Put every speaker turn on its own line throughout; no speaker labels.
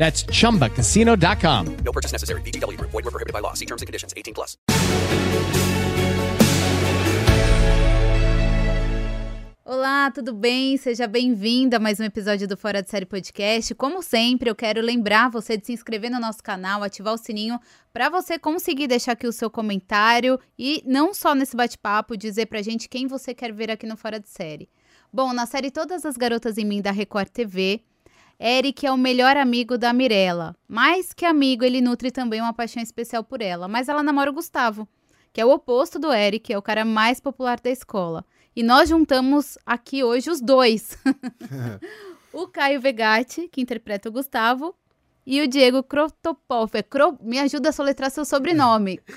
That's chumbacasino.com.
No purchase necessary. VGW Group. Void were prohibited by law. See terms and conditions. 18 plus.
Olá, tudo bem? Seja bem-vinda a mais um episódio do Fora de Série Podcast. Como sempre, eu quero lembrar você de se inscrever no nosso canal, ativar o sininho para você conseguir deixar aqui o seu comentário e não só nesse bate-papo dizer pra gente quem você quer ver aqui no Fora de Série. Bom, na série Todas as Garotas em Mim da Record TV, Eric é o melhor amigo da Mirella. Mais que amigo, ele nutre também uma paixão especial por ela, mas ela namora o Gustavo, que é o oposto do Eric, é o cara mais popular da escola. E nós juntamos aqui hoje os dois. o Caio Vegatti, que interpreta o Gustavo, e o Diego Krotopov. É Cro... Me ajuda a soletrar seu sobrenome.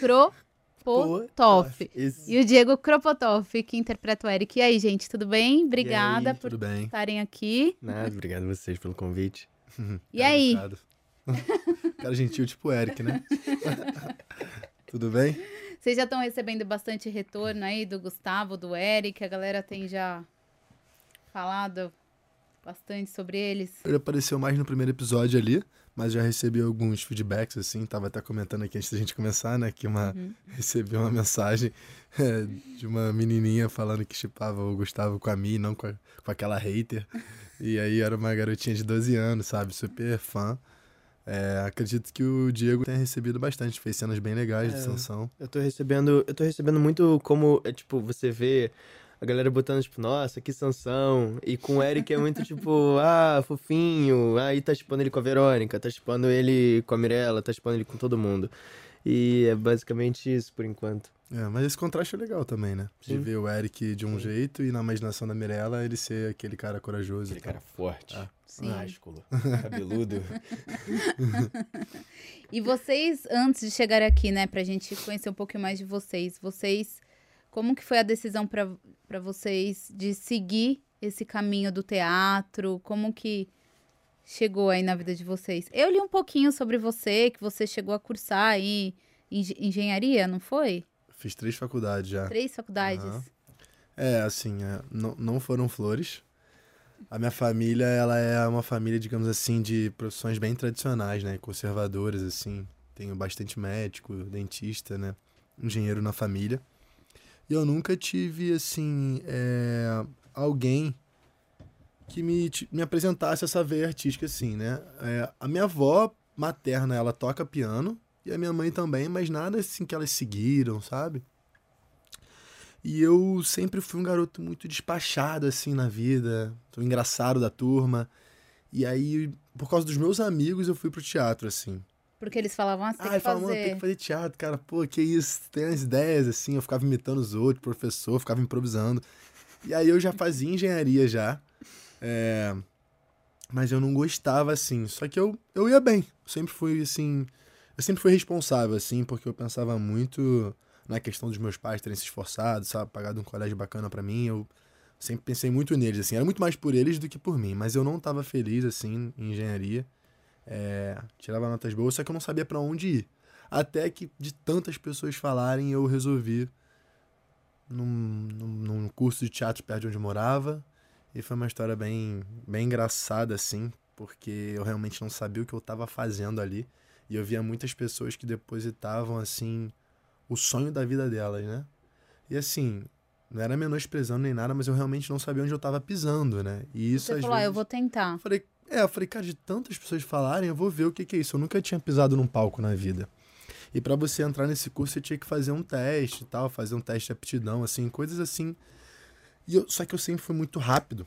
Kropotov. E o Diego Kropotov, que interpreta o Eric. E aí, gente, tudo bem? Obrigada
aí,
por
bem?
estarem aqui.
Nada, obrigado a vocês pelo convite.
E aí?
Educado. Cara gentil tipo o Eric, né? tudo bem?
Vocês já estão recebendo bastante retorno aí do Gustavo, do Eric. A galera tem já falado bastante sobre eles.
Ele apareceu mais no primeiro episódio ali, mas já recebi alguns feedbacks, assim. Tava até comentando aqui antes da gente começar, né? Que uma, recebi uma mensagem é, de uma menininha falando que chipava o Gustavo com a Mi, não com, a- com aquela hater. E aí era uma garotinha de 12 anos, sabe? Super fã. É, acredito que o Diego tenha recebido bastante, fez cenas bem legais de
É.
sanção.
Eu tô recebendo. Eu tô recebendo muito como. É, tipo, você vê a galera botando, tipo, nossa, que sanção. E com o Eric é muito, tipo, ah, fofinho. Aí tá chipando ele com a Verônica, tá chipando ele com a Mirella, tá chipando ele com todo mundo. E é basicamente isso por enquanto.
É, mas esse contraste é legal também, né? De
Sim.
ver o Eric de um
Sim.
jeito e na imaginação da Mirella ele ser aquele cara corajoso.
Aquele cara forte,
Ah.
Sim.
másculo, cabeludo.
E vocês, antes de chegar aqui, né, pra gente conhecer um pouquinho mais de vocês, vocês, como que foi a decisão pra vocês de seguir esse caminho do teatro? Como que chegou aí na vida de vocês? Eu li um pouquinho sobre você, que você chegou a cursar aí engen- engenharia, não foi?
Fiz três faculdades já.
Três faculdades.
Aham. É, assim, é, não, não foram flores. A minha família, ela é uma família, digamos assim, de profissões bem tradicionais, né? Conservadoras, assim. Tenho bastante médico, dentista, né? Engenheiro na família. E eu nunca tive, assim, é, alguém que me, me apresentasse essa veia artística, assim, né? É, a minha avó materna, ela toca piano, e a minha mãe também, mas nada assim que elas seguiram, sabe? E eu sempre fui um garoto muito despachado, assim, na vida, engraçado da turma. E aí, por causa dos meus amigos, eu fui pro teatro, assim.
Porque eles falavam, ah, você tem
Ah,
que
falava, mano,
fazer.
tem que fazer teatro, cara. Pô, que isso, tem umas ideias, assim. Eu ficava imitando os outros, professor, ficava improvisando. E aí eu já fazia engenharia já. É, Mas eu não gostava, assim. Só que eu, eu ia bem. Sempre fui, assim... Eu sempre fui responsável, assim, porque eu pensava muito na questão dos meus pais terem se esforçado, sabe? Pagado um colégio bacana pra mim. Eu sempre pensei muito neles, assim. Era muito mais por eles do que por mim. Mas eu não tava feliz, assim, em engenharia. É, tirava notas boas, só que eu não sabia pra onde ir. Até que, de tantas pessoas falarem, eu resolvi num, num, num curso de teatro perto de onde eu morava. E foi uma história bem, bem engraçada, assim, porque eu realmente não sabia o que eu estava fazendo ali. E eu via muitas pessoas que depositavam, assim, o sonho da vida delas, né? E assim, não era menosprezando nem nada, mas eu realmente não sabia onde eu estava pisando, né? E isso
Você
às
falou, ah,
vezes...
eu vou tentar.
Falei, é, eu falei, cara, de tantas pessoas falarem, eu vou ver o que, que é isso. Eu nunca tinha pisado num palco na vida. E para você entrar nesse curso, você tinha que fazer um teste e tal, fazer um teste de aptidão, assim, coisas assim. E eu, só que eu sempre fui muito rápido.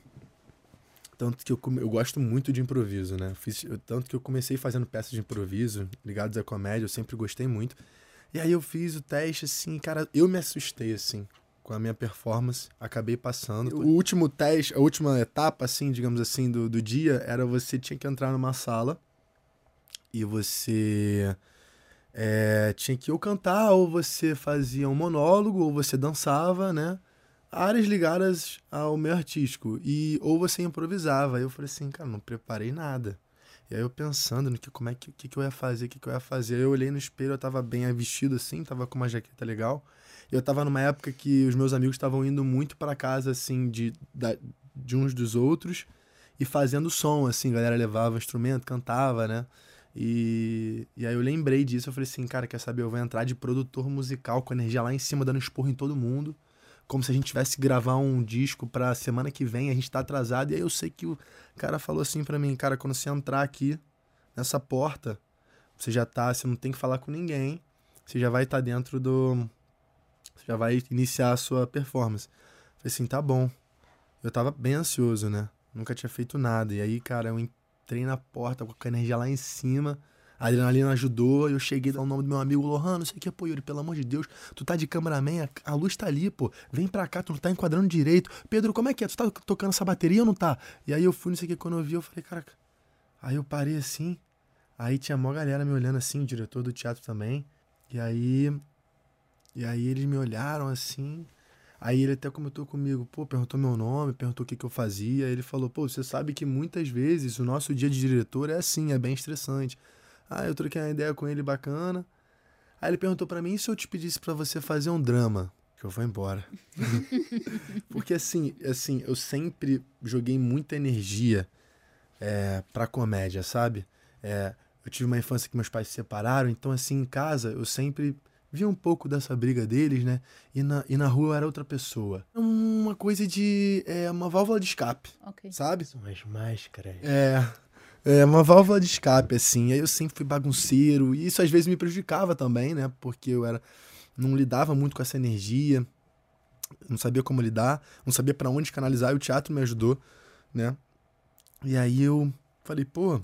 Tanto que eu, eu gosto muito de improviso, né? Fiz, eu- tanto que eu comecei fazendo peças de improviso ligados à comédia, eu sempre gostei muito. E aí eu fiz o teste, assim, cara, eu me assustei, assim, com a minha performance, acabei passando. O último teste, a última etapa, assim, digamos assim, do, do dia, era você tinha que entrar numa sala e você é, tinha que ou cantar, ou você fazia um monólogo, ou você dançava, né? Áreas ligadas ao meio artístico. E, ou você improvisava. Aí eu falei assim, cara, não preparei nada. E aí eu pensando no que, como é que, que, que eu ia fazer, o que, que eu ia fazer. Aí eu olhei no espelho, eu tava bem vestido assim, tava com uma jaqueta legal. Eu tava numa época que os meus amigos estavam indo muito para casa, assim, de, da, de uns dos outros e fazendo som, assim, a galera levava instrumento, cantava, né? E, e aí eu lembrei disso, eu falei assim, cara, quer saber, eu vou entrar de produtor musical com energia lá em cima, dando esporro em todo mundo, como se a gente tivesse gravar um disco pra semana que vem, a gente tá atrasado, e aí eu sei que o cara falou assim pra mim, cara, quando você entrar aqui nessa porta, você já tá, você não tem que falar com ninguém, você já vai estar dentro do... Você já vai iniciar a sua performance. Eu falei assim, tá bom. Eu tava bem ansioso, né? Nunca tinha feito nada. E aí, cara, eu entrei na porta com a energia lá em cima. A adrenalina ajudou. Eu cheguei ao nome do meu amigo Lohan, não sei o que, pô, Yuri, pelo amor de Deus. Tu tá de cameraman, a, a luz tá ali, pô. Vem pra cá, tu não tá enquadrando direito. Pedro, como é que é? Tu tá tocando essa bateria ou não tá? E aí eu fui, não sei o que, quando eu vi, eu falei, caraca. Aí eu parei assim. Aí tinha mó galera me olhando assim, o diretor do teatro também. E aí. E aí eles me olharam assim. Aí ele até comentou comigo, pô, perguntou meu nome, perguntou o que, que eu fazia. Ele falou, pô, você sabe que muitas vezes o nosso dia de diretor é assim, é bem estressante. Ah, eu troquei uma ideia com ele bacana. Aí ele perguntou pra mim, e se eu te pedisse pra você fazer um drama? Que eu vou embora. Porque assim, assim, eu sempre joguei muita energia é, pra comédia, sabe? É, eu tive uma infância que meus pais se separaram, então assim, em casa eu sempre vi um pouco dessa briga deles, né? E na, e na rua eu era outra pessoa. Uma coisa de. É, uma válvula de escape,
Ok.
sabe?
São as máscaras.
É. É uma válvula de escape, assim. Aí eu sempre fui bagunceiro. E isso às vezes me prejudicava também, né? Porque eu era. Não lidava muito com essa energia. Não sabia como lidar. Não sabia pra onde canalizar. E o teatro me ajudou, né? E aí eu falei, pô.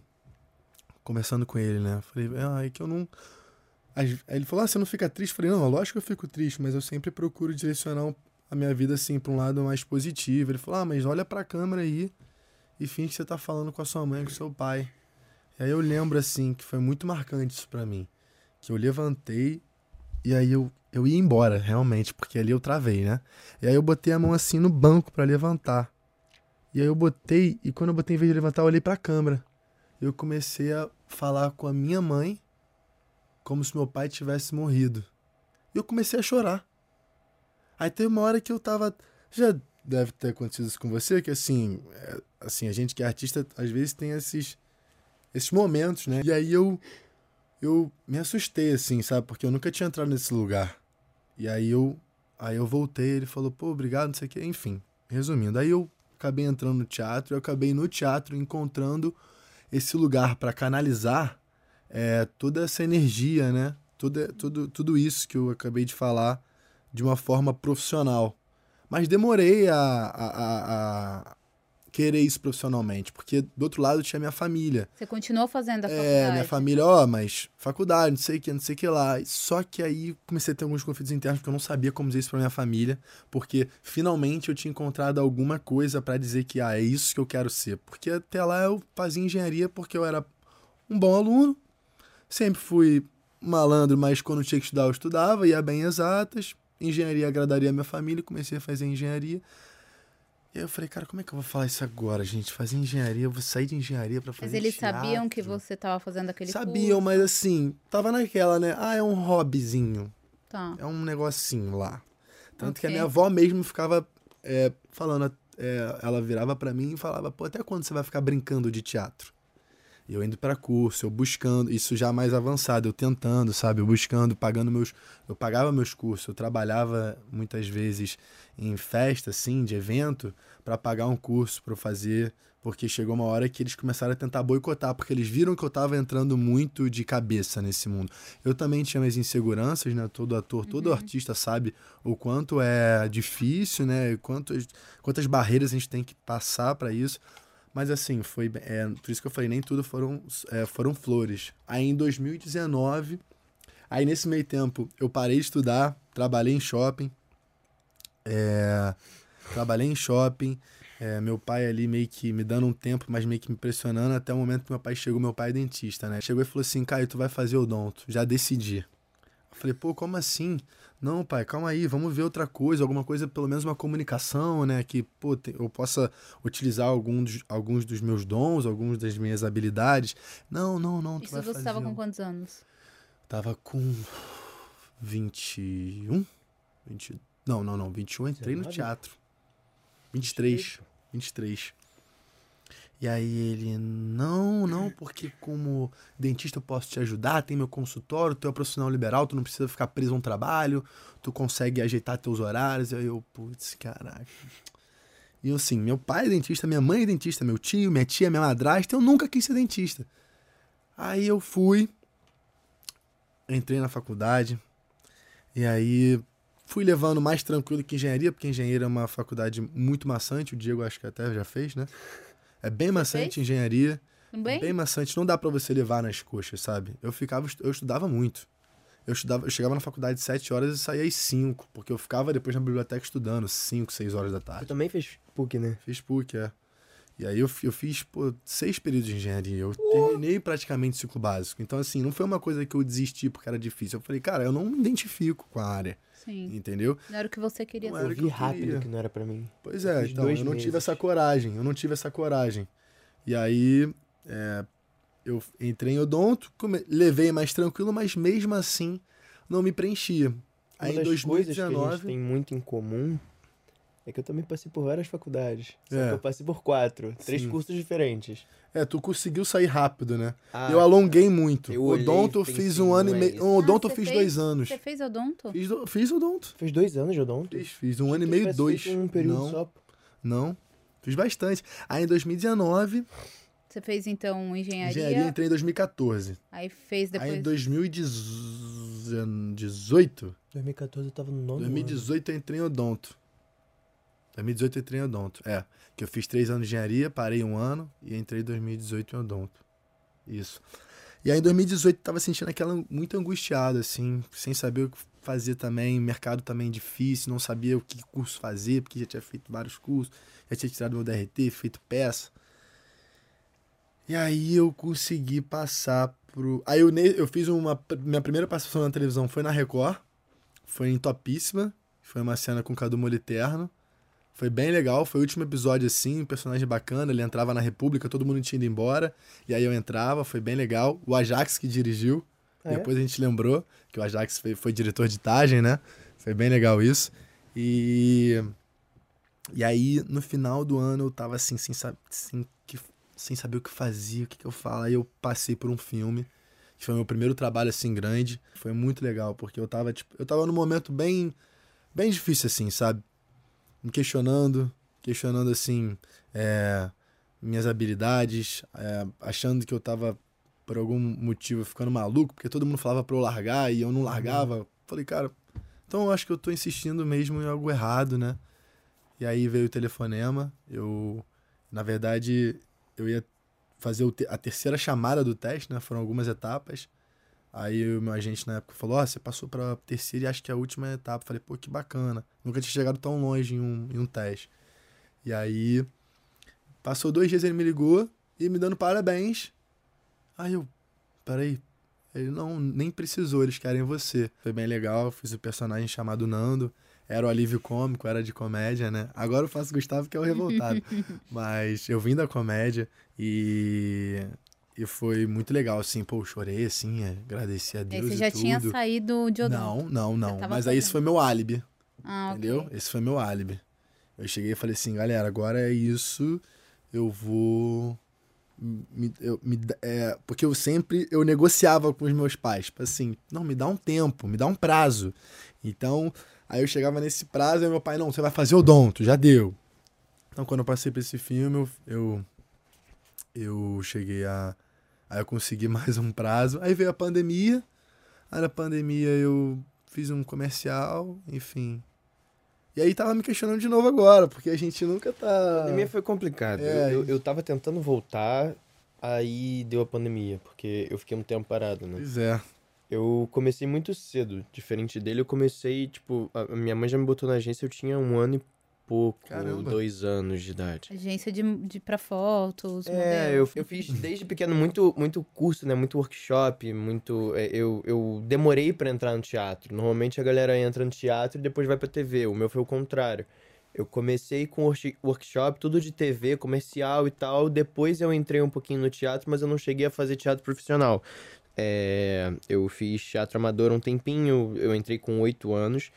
Conversando com ele, né? Falei, ah, é que eu não. Aí ele falou, ah, você não fica triste? Eu falei, não, lógico que eu fico triste, mas eu sempre procuro direcionar a minha vida, assim, pra um lado mais positivo. Ele falou, ah, mas olha pra câmera aí e finge que você tá falando com a sua mãe, com o seu pai. E aí eu lembro, assim, que foi muito marcante isso pra mim. Que eu levantei e aí eu, eu ia embora, realmente, porque ali eu travei, né? E aí eu botei a mão assim no banco pra levantar. E aí eu botei, e quando eu botei, em vez de levantar, eu olhei pra câmera. Eu comecei a falar com a minha mãe como se meu pai tivesse morrido. E eu comecei a chorar. Aí teve uma hora que eu tava. Já deve ter acontecido isso com você, que assim, é, assim, a gente que é artista, às vezes tem esses, esses momentos, né? E aí eu, eu me assustei, assim, sabe? Porque eu nunca tinha entrado nesse lugar. E aí eu, aí eu voltei, ele falou, pô, obrigado, não sei o quê. Enfim, resumindo, aí eu acabei entrando no teatro, eu acabei no teatro encontrando esse lugar para canalizar é, toda essa energia, né? Tudo, tudo, tudo isso que eu acabei de falar de uma forma profissional. Mas demorei a, a, a, a querer isso profissionalmente, porque do outro lado tinha minha família.
Você continuou fazendo a
É,
faculdade?
minha família, ó, mas faculdade, não sei o que, não sei o que lá. Só que aí comecei a ter alguns conflitos internos, porque eu não sabia como dizer isso pra minha família, porque finalmente eu tinha encontrado alguma coisa pra dizer que, ah, é isso que eu quero ser. Porque até lá eu fazia engenharia porque eu era um bom aluno, sempre fui malandro, mas quando tinha que estudar eu estudava, ia bem exatas, engenharia agradaria a minha família, comecei a fazer engenharia. E aí eu falei, cara, como é que eu vou falar isso agora, gente? Fazer engenharia, eu vou sair de engenharia pra fazer
Mas eles
teatro.
sabiam que você tava fazendo aquele
Sabiam,
curso?
mas assim, tava naquela, né? Ah, é um hobbyzinho.
Tá.
É um negocinho lá. Tanto que a minha avó mesmo ficava é, falando, é, ela virava pra mim e falava, pô, até quando você vai ficar brincando de teatro? Eu indo pra curso, eu buscando, isso já mais avançado, eu tentando, sabe? Eu buscando, pagando meus. Eu pagava meus cursos, eu trabalhava muitas vezes em festa, assim, de evento, pra pagar um curso eu fazer, Porque chegou uma hora que eles começaram a tentar boicotar, porque eles viram que eu tava entrando muito de cabeça nesse mundo. Eu também tinha minhas inseguranças, né? Todo ator, todo artista sabe o quanto é difícil, né? Quantas, quantas barreiras a gente tem que passar para isso. Mas assim, foi. É, por isso que eu falei, nem tudo foram, é, foram flores. Aí em 2019, aí nesse meio tempo, eu parei de estudar, trabalhei em shopping. É, trabalhei em shopping. É, meu pai ali meio que me dando um tempo, mas meio que me pressionando, até o momento que meu pai chegou, meu pai é dentista, né? Chegou e falou assim, Caio, tu vai fazer odonto, já decidi. Eu falei, pô, como assim? Não, pai, calma aí, vamos ver outra coisa, alguma coisa, pelo menos uma comunicação, né? Que, pô, eu possa utilizar alguns, alguns dos meus dons, algumas das minhas habilidades. Não, não, não, tu
Isso
vai
você
fazer...
tava com quantos anos?
Tava com 21? 20... Não, não, não. 21 eu entrei no
19?
teatro. 23. 23. E aí ele, não, não, porque como dentista eu posso te ajudar, tem meu consultório, tu é profissional liberal, tu não precisa ficar preso a um trabalho, tu consegue ajeitar teus horários. Aí eu, putz, caraca. E eu assim, meu pai é dentista, minha mãe é dentista, meu tio, minha tia, minha madrasta, eu nunca quis ser dentista. Aí eu fui, entrei na faculdade, e aí fui levando mais tranquilo que engenharia, porque engenharia é uma faculdade muito maçante, o Diego acho que até já fez, né? É bem maçante
fez?
engenharia.
Tudo bem?
Bem maçante, não dá pra você levar nas coxas, sabe? Eu ficava, eu estudava muito. Eu estudava, eu chegava na faculdade às 7 horas e saía às 5, porque eu ficava depois na biblioteca estudando, 5, 6 horas da tarde.
também fez PUC, né?
Fiz PUC, é. E aí eu, eu fiz, pô, seis períodos de engenharia. Eu terminei praticamente o ciclo básico. Então, assim, não foi uma coisa que eu desisti porque era difícil. Eu falei, cara, eu não me identifico com a área,
Sim.
entendeu?
Não era o que você queria
Não
ser.
era
Eu
o que
vi
eu
rápido
queria.
que não era pra mim.
Pois
Eu
é, então, eu não tive
meses.
essa coragem. Eu não tive essa coragem. E aí, é, eu entrei em odonto, come- levei mais tranquilo, mas mesmo assim, não me preenchia. Aí
Uma
em
das coisas que a gente
2019...
tem muito em comum é que eu também passei por várias faculdades. Só
É.
que eu passei por quatro, três
Sim.
cursos diferentes.
É, tu conseguiu sair rápido, né?
Ah,
eu alonguei muito.
eu
odonto eu fiz um ano e
é
meio. Um odonto
Ah,
eu fiz
fez-
dois anos.
Você fez odonto?
Fiz, do- fiz odonto.
Fez dois anos de odonto?
Fiz, fiz um ano e meio, dois.
Um período
não,
só.
não. Fiz bastante. Aí em 2019,
Você fez então engenharia,
engenharia, entrei em 2014.
aí fez depois.
Aí em 2018,
2014 eu tava no nono ano.
2018 eu entrei em odonto. 2018 eu entrei em odonto. É, que eu fiz três anos de engenharia, parei um ano e entrei em 2018 em odonto. Isso. E aí em 2018 eu tava sentindo aquela muito angustiado, assim, sem saber o que fazer também, mercado também difícil, não sabia o que curso fazer, porque já tinha feito vários cursos, já tinha tirado meu DRT, feito peça. E aí eu consegui passar pro. Aí eu, eu fiz uma. Minha primeira participação na televisão foi na Record. Foi em Topíssima. Foi uma cena com o Cadu Moliterno. Foi bem legal. Foi o último episódio assim, um personagem bacana. Ele entrava na República, todo mundo tinha ido embora. E aí eu entrava, foi bem legal. O Ajax que dirigiu.
É?
Depois a gente lembrou que o Ajax foi, foi diretor de Tagem, né? Foi bem legal isso. E. E aí, no final do ano, eu tava assim, sem, sab- sem, que, sem saber o que fazia, o que, que eu falo. Aí eu passei por um filme, que foi meu primeiro trabalho assim grande. Foi muito legal, porque eu tava, tipo, eu tava num momento bem, bem difícil, assim, sabe? Me questionando, questionando, assim, é, minhas habilidades, é, achando que eu tava, por algum motivo, ficando maluco, porque todo mundo falava pra eu largar e eu não largava. Falei, cara, então eu acho que eu tô insistindo mesmo em algo errado, né? E aí veio o telefonema. Eu, na verdade, eu ia fazer a terceira chamada do teste, né? Foram algumas etapas. Aí o meu agente na época falou: Ó, você passou pra terceira e acho que é a última etapa. Falei, pô, que bacana. Nunca tinha chegado tão longe em um, em um teste. E aí, passou dois dias, ele me ligou e me dando parabéns. Aí eu, peraí. Ele não, nem precisou, eles querem você. Foi bem legal, fiz o personagem chamado Nando. Era o alívio cômico, era de comédia, né? Agora eu faço Gustavo, que é o revoltado. Mas eu vim da comédia e, e foi muito legal, assim. Pô, chorei, assim, é, agradeci a Deus
você
e
já
tudo.
tinha saído de odonto.
Não, não, não. Mas aí esse
fazendo.
foi meu álibi,
Ah,
entendeu? Esse foi meu álibi. Eu cheguei e falei assim, galera, agora é isso, eu vou... Me, eu, me, é, porque eu sempre eu negociava com os meus pais, tipo assim, não, me dá um tempo, me dá um prazo. Então, aí eu chegava nesse prazo e meu pai, não, você vai fazer odonto, já deu. Então, quando eu passei pra esse filme, eu, eu eu cheguei a. Aí eu consegui mais um prazo. Aí veio a pandemia. Aí na pandemia eu fiz um comercial, enfim. E aí tava me questionando de novo agora, porque a gente nunca tá.
A pandemia foi complicado.
É,
eu, eu, eu tava tentando voltar, aí deu a pandemia, porque eu fiquei um tempo parado, né?
Pois é.
Eu comecei muito cedo, diferente dele. Eu comecei, tipo, a minha mãe já me botou na agência, eu tinha um ano e pouco,
Caramba.
dois anos de idade.
Agência de, de pra fotos,
É, eu, eu fiz desde pequeno muito, muito curso, né? Muito workshop, muito. é, Eu, eu demorei pra entrar no teatro. Normalmente a galera entra no teatro e depois vai pra TV. O meu foi o contrário. Eu comecei com work- workshop, tudo de TV, comercial e tal. Depois eu entrei um pouquinho no teatro, mas eu não cheguei a fazer teatro profissional. É, eu fiz teatro amador um tempinho, eu entrei com oito anos.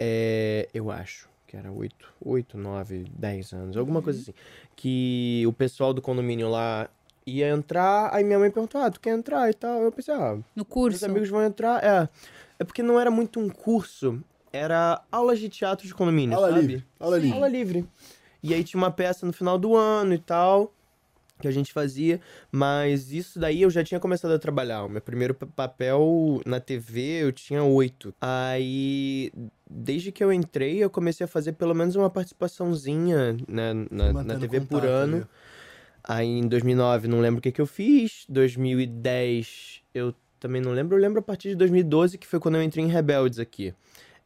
É, eu acho que era oito, oito, nove, dez anos, alguma coisa assim. Que o pessoal do condomínio lá ia entrar, aí minha mãe perguntou, ah, tu quer entrar e tal? Eu pensei, ah,
No curso.
amigos vão entrar. É, é porque não era muito um curso, era aulas de teatro de condomínio,
Aula
sabe?
livre. Aula livre.
Aula livre. E aí tinha uma peça no final do ano e tal, que a gente fazia, mas isso daí eu já tinha começado a trabalhar. O meu primeiro pa- papel na TV eu tinha oito. Aí, desde que eu entrei, eu comecei a fazer pelo menos uma participaçãozinha né, na, na TV por
contato
ano.
ali.
Aí em 2009 não lembro o que, que eu fiz. 2010 eu também não lembro. Eu lembro a partir de 2012 que foi quando eu entrei em Rebeldes aqui.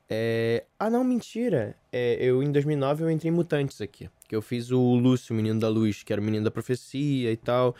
É... Ah, não, mentira. É, eu em 2009 eu entrei em Mutantes aqui. Eu fiz o Lúcio, o menino da luz, que era o menino da profecia e tal.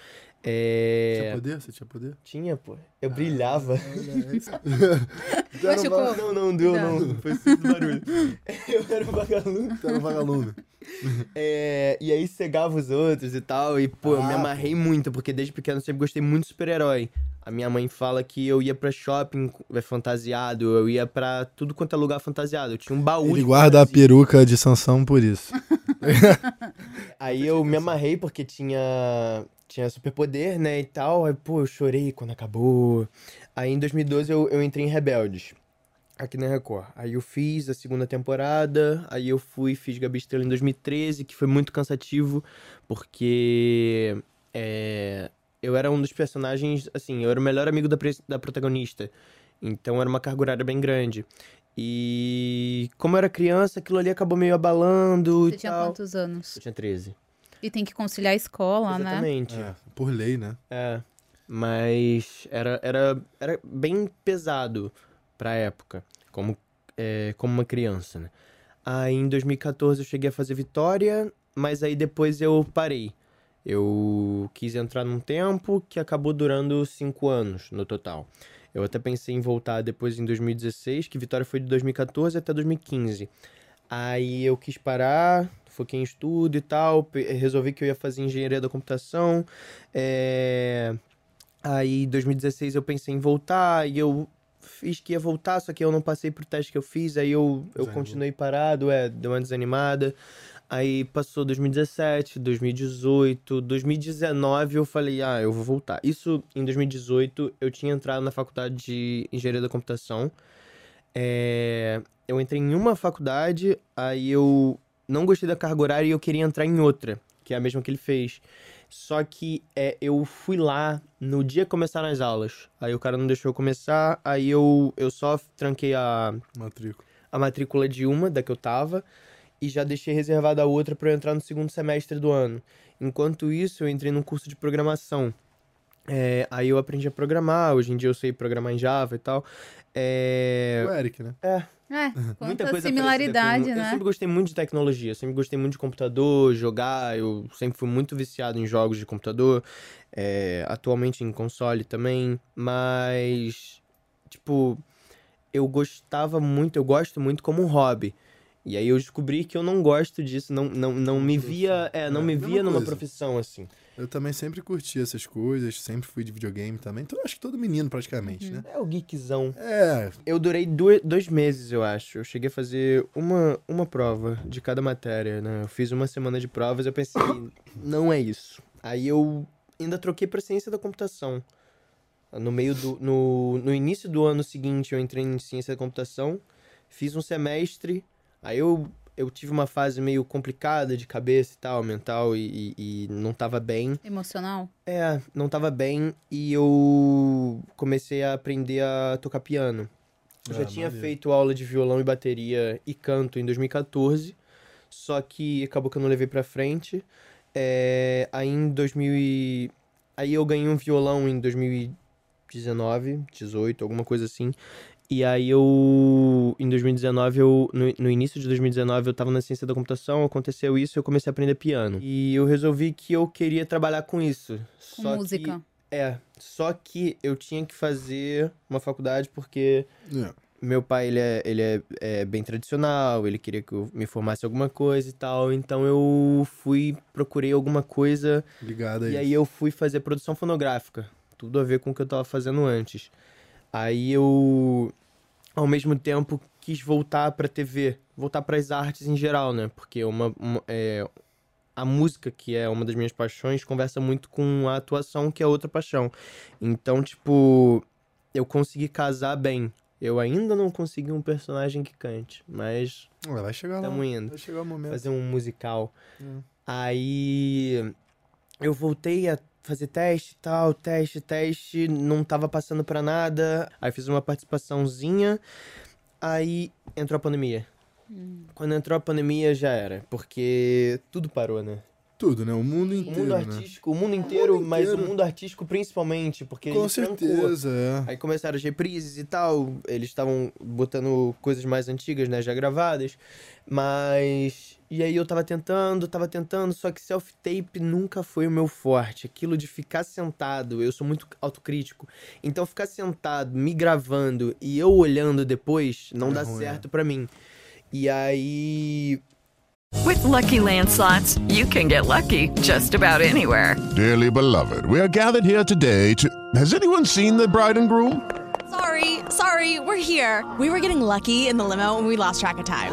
É...
Tinha poder? Você tinha poder?
Tinha, pô. Eu brilhava.
Machucou?
Não, não deu,
Não.
não. Foi simples barulho. Eu era um vagalume.
Tu era um vagalume.
É, e aí cegava os outros e tal. E, pô, eu me
Ah.
amarrei muito, porque desde pequeno eu sempre gostei muito de super-herói. A minha mãe fala que eu ia pra shopping é, fantasiado, eu ia pra tudo quanto é lugar fantasiado. Eu tinha um baú
Ele guarda a
fantasia.
peruca de Sansão por isso.
Aí eu me amarrei porque tinha tinha superpoder, né, e tal. Aí, pô, eu chorei quando acabou. Aí em 2012 eu, eu entrei em Rebeldes. Aqui na Record. Aí eu fiz a segunda temporada, aí eu fui, fiz Gabi Estrela em 2013, que foi muito cansativo, porque é, eu era um dos personagens, assim, eu era o melhor amigo da, da protagonista. Então era uma carga horária bem grande. E como eu era criança, aquilo ali acabou meio abalando
Você
e
tinha
tal.
quantos anos?
Eu tinha 13.
E tem que conciliar a escola, né?
Exatamente.
É, por lei, né?
É, mas era, era, era bem pesado pra época, como, é, como uma criança, né? Aí em 2014 eu cheguei a fazer Vitória, mas aí depois eu parei. Eu quis entrar num tempo que acabou durando cinco anos no total. Eu até pensei em voltar depois em 2016, que Vitória foi de 2014 até 2015. Aí eu quis parar, foquei em estudo e tal, resolvi que eu ia fazer engenharia da computação. É... Aí em 2016 eu pensei em voltar e eu fiz que ia voltar, só que eu não passei pro teste que eu fiz, aí eu, eu
Desanimou.
continuei parado, é, deu uma desanimada. Aí passou 2017, 2018, 2019 eu falei, ah, eu vou voltar. Isso em 2018 eu tinha entrado na faculdade de engenharia da computação. É, eu entrei em uma faculdade, aí eu não gostei da carga horária e eu queria entrar em outra, que é a mesma que ele fez. Só que é, eu fui lá no dia que começaram as aulas. Aí o cara não deixou eu começar, aí eu, eu só tranquei a,
Matrícula.
a matrícula de uma, da que eu tava, e já deixei reservada a outra para eu entrar no segundo semestre do ano. Enquanto isso, eu entrei num curso de programação. É, aí eu aprendi a programar, hoje em dia eu sei programar em Java e tal. É,
O Eric, né?
é,
É,
muita
quanta
coisa
similaridade,
com- Eu
né?
sempre gostei muito de tecnologia, sempre gostei muito de computador, jogar, eu sempre fui muito viciado em jogos de computador, é, atualmente em console também, mas, tipo, eu gostava muito, eu gosto muito como um hobby. E aí eu descobri que eu não gosto disso, não, não, não me via, é, não
É,
me via numa
coisa.
profissão assim.
Eu também sempre curti essas coisas, sempre fui de videogame também. Então, acho que todo menino, praticamente, né?
É o geekzão.
É,
Eu durei dois, dois meses, eu acho. Eu cheguei a fazer uma, uma prova de cada matéria, né? Eu fiz uma semana de provas e eu pensei, não é isso. Aí eu ainda troquei pra ciência da computação. No meio do. No, no início do ano seguinte, eu entrei em ciência da computação, fiz um semestre. Aí eu eu tive uma fase meio complicada de cabeça e tal, mental, e, e, e não tava bem.
Emocional?
É, não tava bem e eu comecei a aprender a tocar piano. Eu já
Ah,
tinha feito aula de violão e bateria e canto em 2014, só que acabou que eu não levei pra frente. É, aí em 2000 e... Aí eu ganhei um violão em 2019, 18, alguma coisa assim. E aí eu, em 2019, eu, no, no início de 2019, eu tava na ciência da computação, aconteceu isso e eu comecei a aprender piano. E eu resolvi que eu queria trabalhar com isso.
Com
só
música.
Que, é, só que eu tinha que fazer uma faculdade porque
É.
meu pai, ele é, ele é, é bem tradicional, ele queria que eu me formasse alguma coisa e tal, então eu fui, procurei alguma coisa
Ligado
e
aí.
aí eu fui fazer produção fonográfica. Tudo a ver com o que eu tava fazendo antes. Aí eu, ao mesmo tempo, quis voltar pra TV, voltar pras artes em geral, né? Porque uma, uma- é, a música, que é uma das minhas paixões, conversa muito com a atuação, que é outra paixão. Então, tipo, eu consegui casar bem. Eu ainda não consegui um personagem que cante, mas
vai chegar lá.
Tamo indo.
Vai chegar o momento.
fazer um musical.
Hum.
Aí eu voltei a fazer teste e tal, teste, teste, não tava passando pra nada. Aí fiz uma participaçãozinha, aí entrou a pandemia. Quando entrou a pandemia já era, porque tudo parou, né?
Tudo, né? O mundo
O
inteiro,
mundo
né?
artístico, o mundo inteiro, mas o
inteiro.
mundo artístico principalmente, porque
Com certeza, é.
Aí começaram as reprises e tal, eles estavam botando coisas mais antigas, né, já gravadas, mas... E aí eu tava tentando, tava tentando, só que self-tape nunca foi o meu forte. Aquilo de ficar sentado, eu sou muito autocrítico, então ficar sentado, me gravando e eu olhando depois, não
É
dá
ruim,
certo pra mim. E aí...
With Lucky Land slots, you can get lucky just about anywhere.
Dearly beloved, we are gathered here today to. Has anyone seen the bride and groom?
Sorry, sorry, we're here. We were getting lucky in the limo and we lost track of time.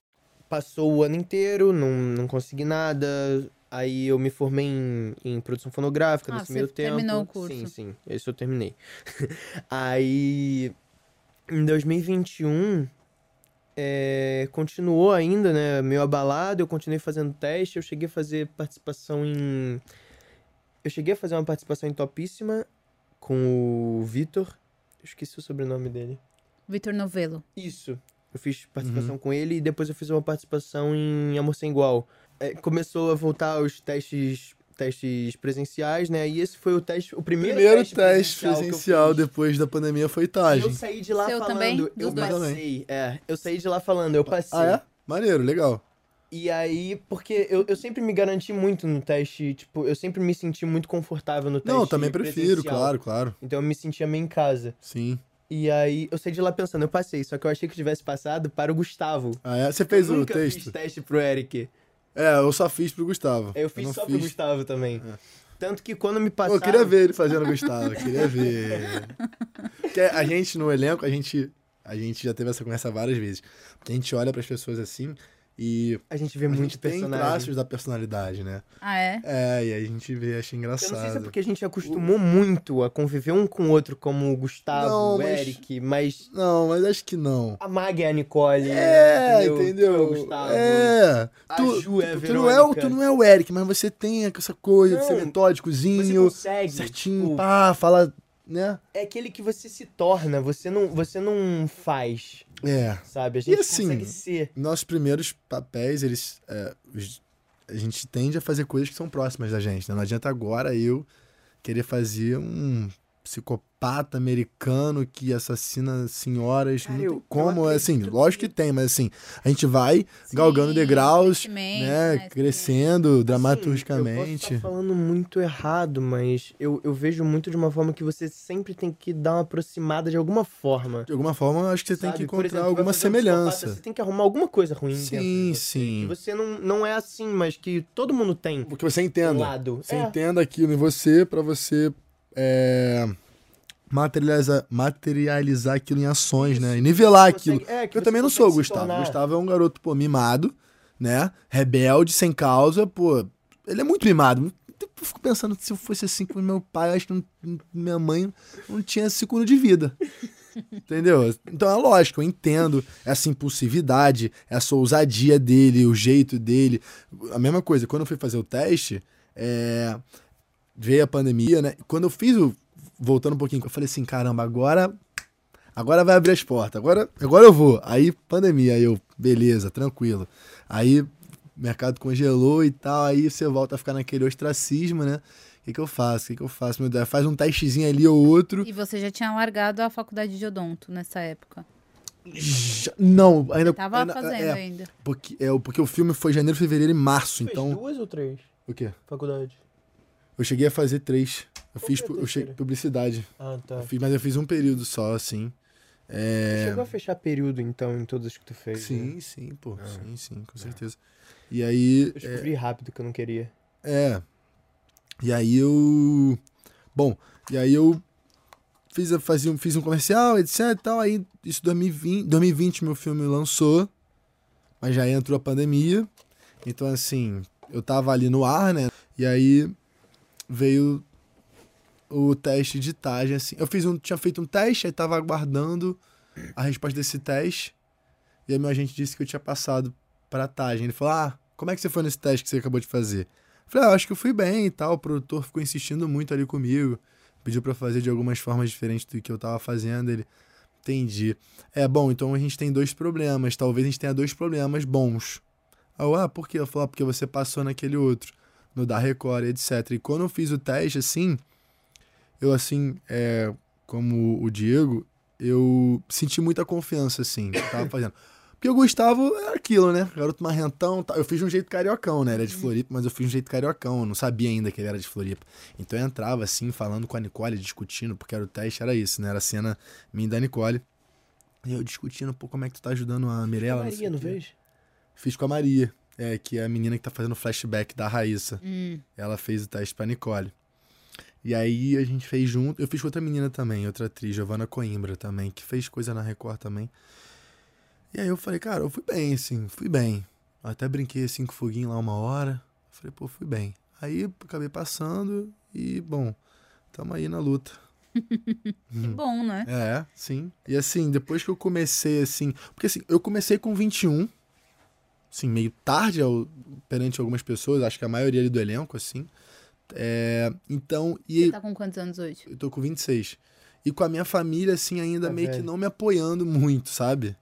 Passou o ano inteiro, não, não consegui nada. Aí eu me formei em, em produção fonográfica
Ah,
nesse meio tempo.
terminou o curso.
Sim, sim. Esse eu terminei. Aí, em 2021, é, continuou ainda, né? Meio abalado. Eu continuei fazendo teste. Eu cheguei a fazer participação em. Eu cheguei a fazer uma participação em Topíssima com o Vitor. Eu esqueci o sobrenome dele.
Vitor Novelo.
Isso. Eu fiz participação com ele e depois eu fiz uma participação em Amor Sem Igual. É, começou a voltar os testes, testes presenciais, né? E esse foi o teste, o primeiro,
Primeiro
teste,
teste
presencial,
presencial depois da pandemia foi
E
Tage.
eu saí de lá
Seu
falando,
também?
eu
Dos
passei. É, eu saí de lá falando, eu passei.
Ah, é? Maneiro, legal.
E aí, porque eu, eu sempre me garanti muito no teste, tipo, eu sempre me senti muito confortável no teste
Não, também prefiro,
presencial.
claro, claro.
Então eu me sentia meio em casa.
Sim.
E aí, eu saí de lá pensando, eu passei, só que eu achei que eu tivesse passado para o Gustavo.
Ah, é? Você fez
eu
o
nunca
texto?
fiz teste pro Eric.
É, eu só fiz pro Gustavo.
Eu fiz
não
só pro Gustavo também. Tanto que quando me passaram...
eu queria ver ele fazendo Gustavo, queria ver. Porque a gente no elenco, a gente, a gente já teve essa conversa várias vezes. Porque a gente olha pras pessoas assim e.
A gente vê
a
muito
gente tem
personagem.
traços da personalidade, né?
Ah, é?
É, e aí a gente vê, acha
Eu
engraçado.
não sei se é porque a gente acostumou muito a conviver um com o outro, como o Gustavo,
Não,
o
mas-
Eric, mas
Não, mas acho que não.
a Mag é a Nicole.
É,
é
entendeu?
o Gustavo.
É.
A
Tu,
Ju é a
tu, tu não é o, tu não é o Eric, mas você tem essa coisa de ser
Não,
metódicozinho,
Você consegue.
certinho,
tipo,
pá, fala, né?
é aquele que você se torna, você não, você não faz,
É.
sabe? A gente
assim,
consegue ser.
Nossos primeiros papéis, eles. é, a gente tende a fazer coisas que são próximas da gente, né? Não adianta agora eu querer fazer um psicopata americano que assassina senhoras.
Cara, eu-
tem
eu
como, é assim, lógico que tem, mas assim, a gente vai galgando degraus, né,
né,
crescendo
Eu posso
dramaturgicamente.
estar falando muito errado, mas eu, eu vejo muito de uma forma que você sempre tem que dar uma aproximada de alguma forma.
De alguma forma, eu acho que você tem que encontrar
exemplo,
alguma
fazer um
semelhança.
Você tem que arrumar alguma coisa ruim
Sim, sim.
Que você não, não é assim, mas que todo mundo tem.
Que você entenda.
Lado.
Você
É.
entenda aquilo em você pra você é, materializar, materializar aquilo em ações, né? E nivelar aquilo.
é, que
eu também não sou o Gustavo.
tornar.
Gustavo é um garoto, pô, mimado, né? Rebelde, sem causa, pô. Ele é muito mimado. Eu fico pensando, se eu fosse assim com meu pai, acho que não- minha mãe não tinha segundo de vida. Entendeu? Então é lógico, eu entendo essa impulsividade, essa ousadia dele, o jeito dele. A mesma coisa, quando eu fui fazer o teste, é, veio a pandemia, né? Quando eu fiz o. Voltando um pouquinho, eu falei assim: caramba, agora. Agora vai abrir as portas, agora, agora eu vou. Aí, pandemia, aí eu, beleza, tranquilo. Aí, mercado congelou e tal, aí você volta a ficar naquele ostracismo, né? O que, que eu faço? O que, que eu faço? Meu Deus, faz um testezinho ali ou outro.
E você já tinha largado a faculdade de odonto nessa época.
Já- Não, ainda.
Tava
ainda-
fazendo
é,
ainda.
Porque, é, porque o filme foi janeiro, fevereiro e março,
Fez
então.
duas ou três?
O quê?
Faculdade.
Eu cheguei a fazer três. Eu
Qual
fiz eu cheguei, publicidade.
Ah, tá.
Eu fiz, mas eu fiz um período só, assim. É...
Chegou a fechar período, então, em todas que tu fez.
Sim,
né?
sim, pô.
Ah.
Sim, sim, com certeza. E aí.
Eu descobri rápido que eu não queria.
É. E aí eu. Bom, e aí eu fiz, fazia, um- fiz um comercial, etc e tal. Aí, isso 2020, 2020 meu filme lançou, mas já entrou a pandemia. Então, assim, eu tava ali no ar, né? E aí veio o teste de TAG, assim. Eu fiz um, tinha feito um teste, aí tava aguardando a resposta desse teste. E aí meu agente disse que eu tinha passado pra TAG. Ele falou: Ah, como é que você foi nesse teste que você acabou de fazer? Eu falei, ah, acho que eu fui bem e tal. O produtor ficou insistindo muito ali comigo. Pediu pra fazer de algumas formas diferentes do que eu tava fazendo. Ele, entendi. É, bom, então a gente tem dois problemas. Talvez a gente tenha dois problemas bons. Ah, por quê? Eu falei, ah, porque você passou naquele outro, no da Record, etc. E quando eu fiz o teste, assim, eu, assim, é, como o Diego, eu senti muita confiança, assim, que eu tava fazendo. Porque o Gustavo era aquilo, né? Garoto marrentão. tá? Eu fiz de um jeito cariocão, né? Ele é de Floripa, mas eu fiz de um jeito cariocão. Eu não sabia ainda que ele era de Floripa. Então eu entrava assim, falando com a Nicole, discutindo, porque era o teste, era isso, né? Era a cena minha e da Nicole. E eu discutindo, pô, como é que tu tá ajudando a Mirella?
Maria, não
o quê.
fez?
Fiz com a Maria, é, que é a menina que tá fazendo flashback da Raíssa.
Hum.
Ela fez o teste pra Nicole. E aí a gente fez junto. Eu fiz com outra menina também, outra atriz, Giovana Coimbra também, que fez coisa na Record também. E aí eu falei, cara, eu fui bem, assim, fui bem. Eu até brinquei assim com o foguinho lá uma hora. Falei, pô, fui bem. Aí acabei passando e, bom, tamo aí na luta.
Que bom, né?
É, sim. E assim, depois que eu comecei, assim. Porque assim, eu comecei com 21. Assim, meio tarde ao, perante algumas pessoas, acho que a maioria ali do elenco, assim. É, então, e
Você tá com quantos anos hoje?
eu tô com 26. E com a minha família, assim, ainda
Tá
meio que
velho.
não me apoiando muito, sabe?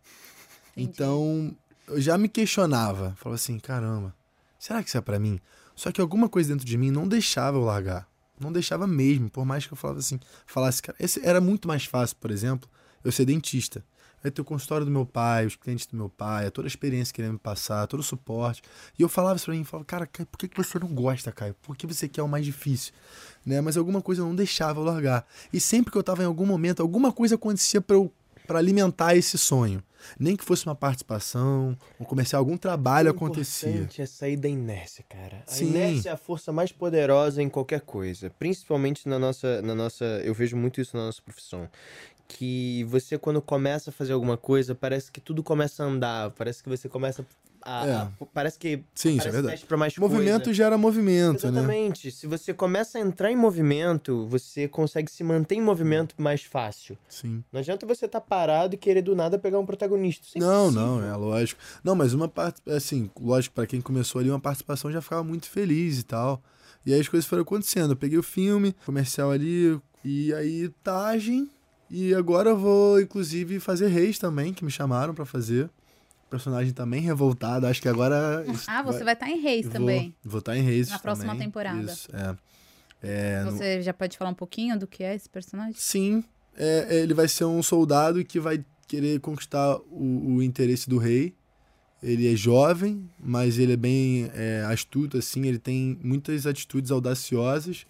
Então, eu já me questionava. Falava assim, caramba, será que isso é pra mim? Só que alguma coisa dentro de mim não deixava eu largar. Não deixava mesmo, por mais que eu falava assim, falasse, cara, esse era muito mais fácil, por exemplo, eu ser dentista. Aí ter o consultório do meu pai, os clientes do meu pai, toda a experiência que ele ia me passar, todo o suporte. E eu falava isso pra mim, falava, cara, Caio, por que, que você não gosta, Caio? Por que você quer o mais difícil? Né? Mas alguma coisa não deixava eu largar. E sempre que eu tava em algum momento, alguma coisa acontecia pra eu para alimentar esse sonho. Nem que fosse uma participação, um comercial, algum trabalho
O
acontecia.
importante é sair da inércia, cara. A
Sim.
inércia é a força mais poderosa em qualquer coisa. Principalmente na nossa, na nossa. Eu vejo muito isso na nossa profissão. Que você, quando começa a fazer alguma coisa, parece que tudo começa a andar. Parece que você começa a.
É.
a- parece que.
Sim, é
parece que
verdade.
pra mais
Movimento
coisa.
gera movimento, né?
Exatamente. Se você começa a entrar em movimento, você consegue se manter em movimento mais fácil.
Sim.
Não adianta você estar parado e querer do nada pegar um protagonista. Isso é
Não, não, é lógico. Não, mas uma parte, assim, lógico, pra quem começou ali, uma participação já ficava muito feliz e tal. E aí as coisas foram acontecendo. Eu peguei o filme, comercial ali, e aí Tagem. E agora eu vou, inclusive, fazer Reis também, que me chamaram pra fazer. Personagem também revoltado. Acho que agora.
Ah, você vai estar em Reis
vou-
também.
Vou estar em Reis.
Na próxima
também.
temporada.
Isso, é. É, no-
Você já pode falar um pouquinho do que é esse personagem?
Sim, é, é, ele vai ser um soldado que vai querer conquistar o, o interesse do rei. Ele é jovem, mas ele é bem é, astuto, assim, ele tem muitas atitudes audaciosas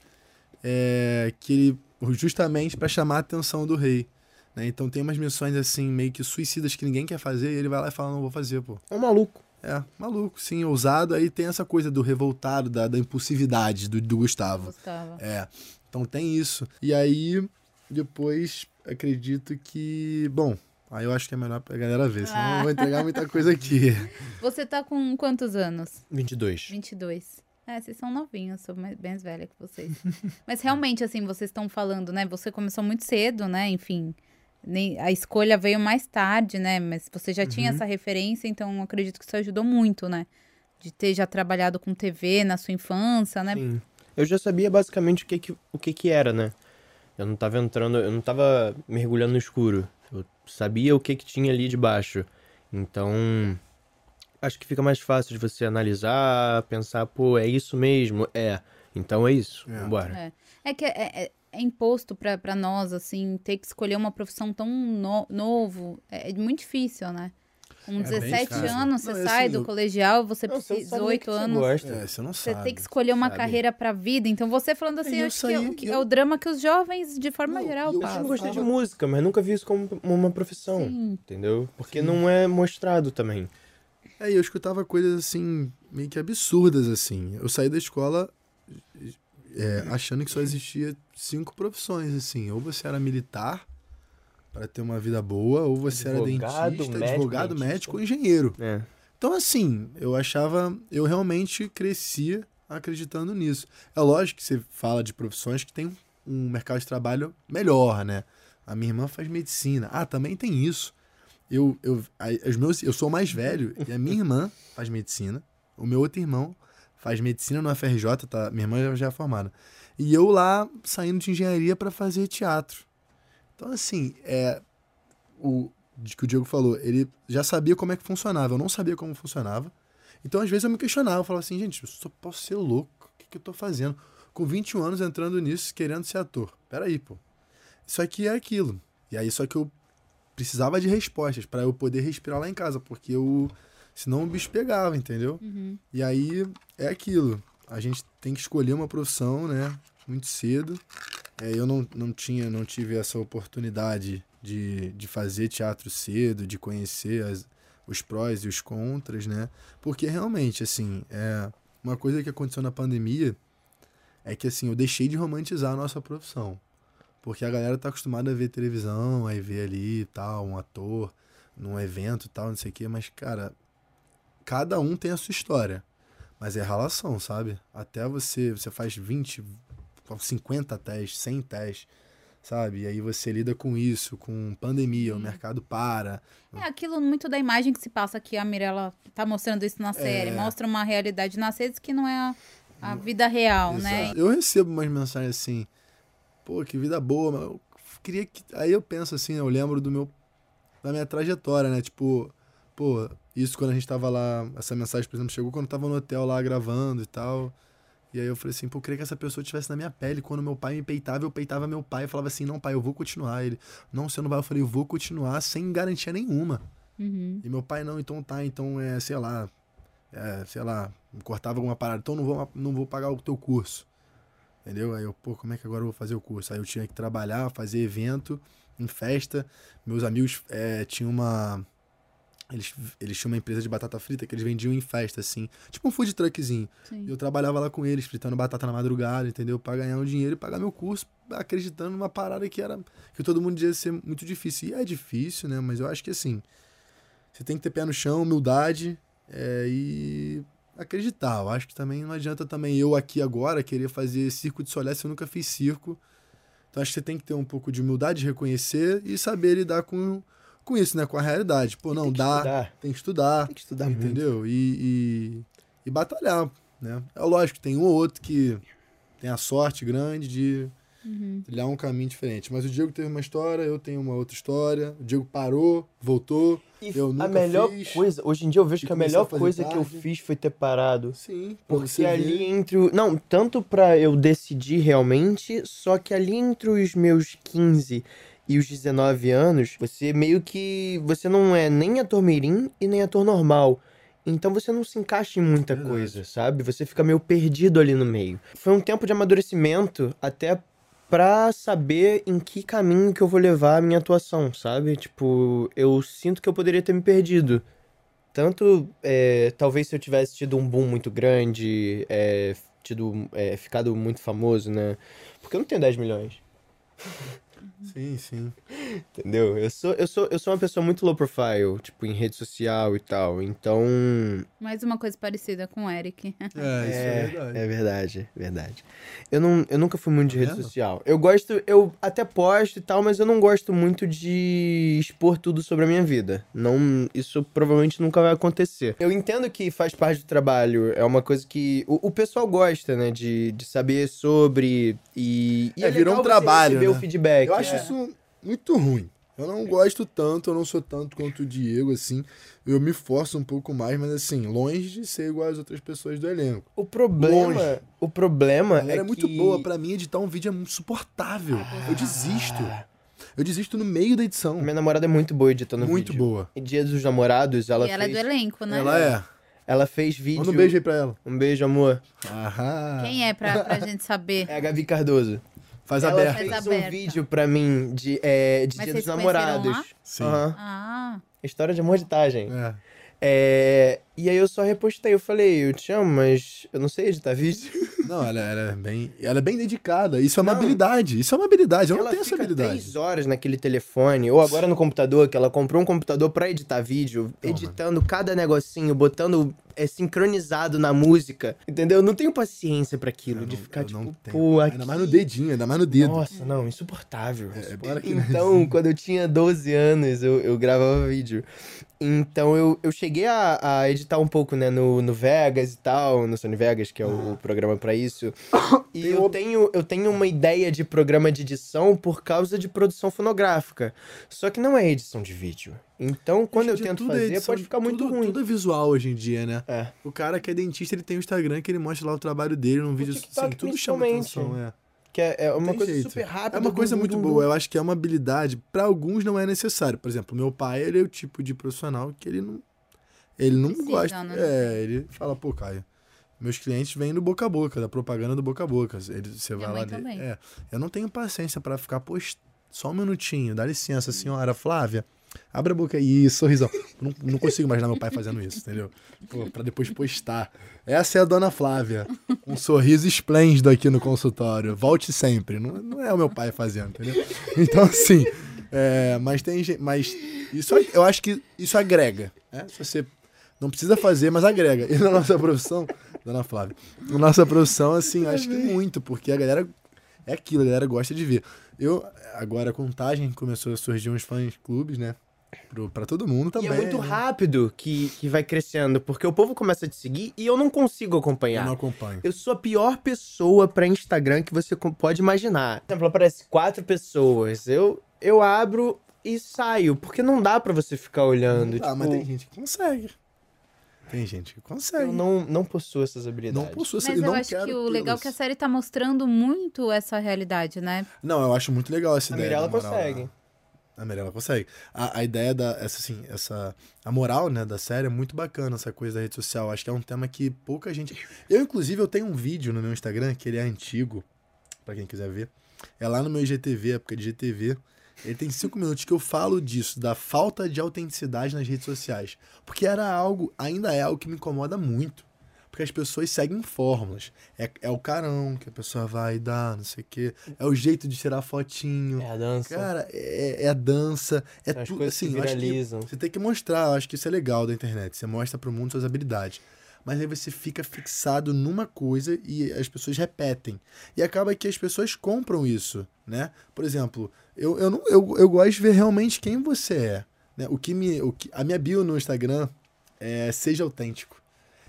é, que ele justamente para chamar a atenção do rei. né? Então tem umas missões assim meio que suicidas que ninguém quer fazer e ele vai lá e fala não vou fazer, pô.
É um maluco.
É, maluco, sim, ousado. Aí tem essa coisa do revoltado, da, da impulsividade do, do Gustavo.
Gustavo.
É, então tem isso. E aí, depois, acredito que. Bom, aí eu acho que é melhor pra galera ver, senão eu vou entregar muita coisa aqui.
Você tá com quantos anos?
22.
22. É, vocês são novinhos, sou mais, bem mais velha que vocês. Mas realmente, assim, vocês estão falando, né? Você começou muito cedo, né? Enfim, nem, a escolha veio mais tarde, né? Mas você já tinha
Uhum.
essa referência, então acredito que isso ajudou muito, né? De ter já trabalhado com TV na sua infância, né?
Sim. Eu já sabia basicamente o que que, o que que era, né? Eu não tava entrando, eu não tava mergulhando no escuro. Eu sabia o que que tinha ali debaixo. Então, acho que fica mais fácil de você analisar, pensar, pô, é isso mesmo? É. Então é isso. Vambora.
É, é que é, é- é imposto pra, pra nós, assim, ter que escolher uma profissão tão no- novo. É, é muito difícil, né? Com
bem
17
difícil.
anos, você
Não, é
sai
assim,
do
eu-
colegial, você
Não, você
precisa,
sabe nem o
18
que você
anos.
gosta.
É, você não
Você
sabe.
tem que escolher uma
sabe.
carreira pra vida. Então, você falando assim,
eu
acho que, é,
saí-
o, que
eu-
é o drama que os jovens, de forma
Não,
geral,
eu
Eu
passam.
sempre gostei de música, mas nunca vi isso como uma profissão.
Sim.
Entendeu? Porque não é mostrado também.
É, eu escutava coisas assim, meio que absurdas, assim. Eu saí da escola é, achando que só existia cinco profissões, assim. Ou você era militar para ter uma vida boa, ou você
Advogado,
era dentista,
médico,
advogado,
dentista.
médico ou engenheiro.
É.
Então, assim, eu achava. Eu realmente crescia acreditando nisso. É lógico que você fala de profissões que tem um mercado de trabalho melhor, né? A minha irmã faz medicina. Ah, também tem isso. Eu, eu, os meus, eu sou mais velho e a minha irmã faz medicina. O meu outro irmão faz medicina no FRJ, tá? Minha irmã já- é formada. E eu lá saindo de engenharia para fazer teatro. Então, assim, é, o que o Diego falou, ele já sabia como é que funcionava, eu não sabia como funcionava. Então, às vezes, eu me questionava, eu falava assim, gente, eu só posso ser louco, o que, que eu tô fazendo? Com 21 anos entrando nisso, querendo ser ator. Peraí, pô. Isso aqui é aquilo. E aí, só que eu precisava de respostas para eu poder respirar lá em casa, porque eu. Senão o bicho pegava, entendeu? E aí é aquilo. A gente tem que escolher uma profissão, né? Muito cedo. É, eu não, não tinha, não tive essa oportunidade de, de fazer teatro cedo, de conhecer as, os prós e os contras, né? Porque realmente, assim, é, uma coisa que aconteceu na pandemia é que, assim, eu deixei de romantizar a nossa profissão. Porque a galera tá acostumada a ver televisão, aí ver ali e tal, um ator num evento e tal, não sei o quê, mas, cara, cada um tem a sua história. Mas é relação, sabe? Até você, você faz 20, 50 testes, 100 testes, sabe? E aí você lida com isso, com pandemia, o mercado para.
É aquilo muito da imagem que se passa aqui. A Mirella tá mostrando isso na série.
É.
Mostra uma realidade nas redes que não é a, a vida real, né?
Exato. Eu recebo umas mensagens assim, pô, que vida boa, mas eu queria que. Aí eu penso assim, eu lembro do meu. da minha trajetória, né? Tipo, pô, isso quando a gente tava lá, essa mensagem, por exemplo, chegou quando eu tava no hotel lá gravando e tal. E aí eu falei assim, pô, eu queria que essa pessoa estivesse na minha pele. Quando meu pai me peitava, eu peitava meu pai e falava assim, não, pai, eu vou continuar. Ele, não, você não vai. Eu falei, eu vou continuar sem garantia nenhuma.
Uhum.
E meu pai, não, então tá, então é, sei lá, é, sei lá, cortava alguma parada, então não vou, não vou pagar o teu curso. Entendeu? Aí eu, pô, como é que agora eu vou fazer o curso? Aí eu tinha que trabalhar, fazer evento, em festa. Meus amigos é, tinham uma. Eles, eles tinham uma empresa de batata frita que eles vendiam em festa, assim. Tipo um food truckzinho.
Sim.
E eu trabalhava lá com eles, fritando batata na madrugada, entendeu? Pra ganhar um dinheiro e pagar meu curso, acreditando numa parada que era. que todo mundo dizia ser muito difícil. E é difícil, né? Mas eu acho que assim. Você tem que ter pé no chão, humildade é, e acreditar. Eu acho que também não adianta também eu aqui agora querer fazer circo de solé se eu nunca fiz circo. Então acho que você tem que ter um pouco de humildade, reconhecer e saber lidar com, com isso, né? Com a realidade. Pô, não,
tem
dá.
estudar.
Tem que estudar.
Tem que estudar muito.
Entendeu? E, e, e batalhar, né? É lógico, tem um ou outro que tem a sorte grande de,
Uhum.
Trilhar um caminho diferente. Mas o Diego teve uma história, eu tenho uma outra história. O Diego parou, voltou.
E
eu nunca
a melhor
fiz.
coisa, hoje em dia eu vejo que a
a
melhor
fazer
coisa que eu
tarde.
fiz foi ter parado.
Sim,
Porque ali
ver.
entre. o- Não, tanto pra eu decidir realmente, só que ali entre os meus 15 e os 19 anos, você meio que. Você não é nem ator mirim e nem ator normal. Então você não se encaixa em muita coisa, sabe? Você fica meio perdido ali no meio. Foi um tempo de amadurecimento até pra saber em que caminho que eu vou levar a minha atuação, sabe? Tipo, eu sinto que eu poderia ter me perdido. Tanto, é, talvez se eu tivesse tido um boom muito grande, é, tido, é, ficado muito famoso, né? Porque eu não tenho 10 milhões.
Sim, sim.
Entendeu? Eu sou, eu, sou, eu sou uma pessoa muito low profile, tipo, em rede social e tal. Então.
Mais uma coisa parecida com o Eric.
É, isso é, verdade.
É verdade, verdade. Eu, não, eu nunca fui muito de
Tá
rede
vendo?
social. Eu gosto, eu até posto e tal, mas eu não gosto muito de expor tudo sobre a minha vida. Não, isso provavelmente nunca vai acontecer. Eu entendo que faz parte do trabalho, é uma coisa que o, o pessoal gosta, né, de, de saber sobre e, e
É, virou
legal
um trabalho,
receber
né?
o feedback.
Eu acho
é.
isso muito ruim. Eu não gosto tanto, eu não sou tanto quanto o Diego, assim. Eu me forço um pouco mais, mas assim, longe de ser igual às outras pessoas do elenco.
O problema,
Longe.
o problema
Ela
é
é muito
que-
boa. Pra mim, editar um vídeo é insuportável. Eu desisto. Eu desisto no meio da edição.
Minha namorada é muito boa editando
Muito
vídeo.
boa.
Em Dia dos Namorados, ela
e ela
fez...
é do elenco, né?
Ela é.
Ela fez vídeo...
Manda um beijo aí pra ela.
Um beijo, amor.
Aham.
Quem é pra, pra gente saber?
É a Gabi Cardoso.
Faz
ela
aberto.
fez
Faz
um
aberta.
vídeo pra mim de, é, de
Mas
Dia dos Namorados.
lá?
Sim.
Aham.
Ah,
História de amor de Tagem.
É.
É, E aí eu só repostei. Eu falei, eu te amo, mas eu não sei editar vídeo.
Não, ela, ela é bem. Ela é bem dedicada. Isso é uma habilidade. Isso é uma habilidade. Eu não tenho essa habilidade.
três horas naquele telefone, ou agora no computador, que ela comprou um computador pra editar vídeo, editando cada negocinho, botando é, sincronizado na música, entendeu? Eu não tenho paciência pra aquilo, de ficar tipo, pô, aqui...
Ainda mais no dedinho, ainda mais no dedo.
Nossa, não, insuportável.
É, não
Então, quando eu tinha 12 anos, eu, eu gravava vídeo. Então, eu, eu cheguei a, a editar um pouco, né, no, no Vegas e tal, no Sony Vegas, que é o, o programa pra isso. E eu tenho, eu tenho uma ideia de programa de edição por causa de produção fonográfica. Só que não é edição de vídeo. Então, quando eu tento
é
fazer,
edição,
pode ficar muito
tudo,
ruim.
Tudo é visual hoje em dia, né?
É.
O cara que é dentista, ele tem o Instagram que ele mostra lá o trabalho dele num vídeo.
TikTok,
Assim, tudo chama atenção, é.
Que é, é uma coisa
jeito.
super rápida.
É uma coisa
dum,
muito
dum,
boa.
dum.
Eu acho que é uma habilidade. Pra alguns não é necessário. Por exemplo, meu pai, ele é o tipo de profissional que ele não. Ele não
Precisa,
gosta.
né?
É, ele fala, pô, Caio. Meus clientes vêm do boca a boca, da propaganda do boca a boca. Ele, você
Minha
vai lá. de-
também.
É, eu não tenho paciência pra ficar post... Só um minutinho, dá licença, senhora Flávia. Abre a boca aí, sorrisão. Não, não consigo imaginar meu pai fazendo isso, entendeu? Pô, pra depois postar. Essa é a dona Flávia. Um sorriso esplêndido aqui no consultório. Volte sempre. Não, não é o meu pai fazendo, entendeu? Então, assim. é, mas tem gente. Mas isso, eu acho que isso agrega. Né? Se você não precisa fazer, mas agrega. E na nossa profissão, dona Flávia, na nossa profissão, assim, eu acho que muito, porque a galera. É aquilo, a galera gosta de ver. Eu, agora a contagem começou a surgir uns fãs clubes, né? Pro, pra todo mundo
E
também.
é muito
né?
rápido que, que vai crescendo, porque o povo começa a te seguir e eu não consigo acompanhar.
Eu não acompanho.
Eu sou a pior pessoa pra Instagram que você pode imaginar. Por exemplo, aparece quatro pessoas. Eu, eu abro e saio, porque não dá pra você ficar olhando.
Ah,
tipo,
mas tem gente que consegue. Tem gente que consegue.
Eu não, não possuo essas habilidades.
Não possuo essa
mas eu
não
acho
quero
que o legal é que a série tá mostrando muito essa realidade, né?
Não, eu acho muito legal essa
A
ideia.
Mirella
moral,
consegue.
né? A Mirella consegue. A, a ideia da. Essa, assim, essa. A moral, né, da série é muito bacana, essa coisa da rede social. Acho que é um tema que pouca gente. Eu, inclusive, eu tenho um vídeo no meu Instagram, que ele é antigo, pra quem quiser ver. É lá no meu IGTV, época de GTV. Ele tem cinco minutos que eu falo disso, da falta de autenticidade nas redes sociais. Porque era algo, ainda é algo que me incomoda muito. Porque as pessoas seguem fórmulas. É, é o carão que a pessoa vai dar, não sei o quê. É o jeito de tirar fotinho.
É a dança.
Cara, é, é a dança. É tudo
que
assim. acho
viralizam.
você tem que mostrar, eu acho que isso é legal da internet. Você mostra pro mundo suas habilidades. Mas aí você fica fixado numa coisa e as pessoas repetem. E acaba que as pessoas compram isso, né? Por exemplo, eu, eu, não, eu, eu gosto de ver realmente quem você é. Né? O que me, o que, a minha bio no Instagram é seja autêntico.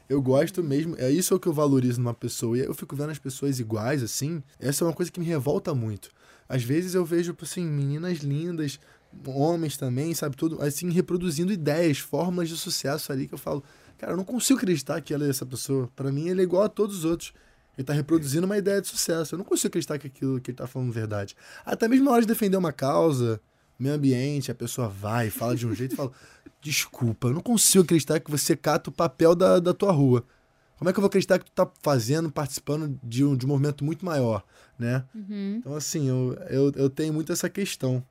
Eu gosto mesmo, é isso que eu valorizo numa pessoa. E eu fico vendo as pessoas iguais, assim. Essa é uma coisa que me revolta muito. Às vezes eu vejo, assim, meninas lindas, homens também, sabe, tudo, assim, reproduzindo ideias, fórmulas de sucesso ali que eu falo, cara, eu não consigo acreditar que ela é essa pessoa. Para mim, ele é igual a todos os outros. Ele tá reproduzindo uma ideia de sucesso. Eu não consigo acreditar que aquilo que ele tá falando é verdade. Até mesmo na hora de defender uma causa, meio ambiente, a pessoa vai, fala de um jeito e fala: Desculpa, eu não consigo acreditar que você cata o papel da, da tua rua. Como é que eu vou acreditar que tu tá fazendo, participando de um, de um movimento muito maior, né?
Uhum.
Então, assim, eu, eu, eu tenho muito essa questão.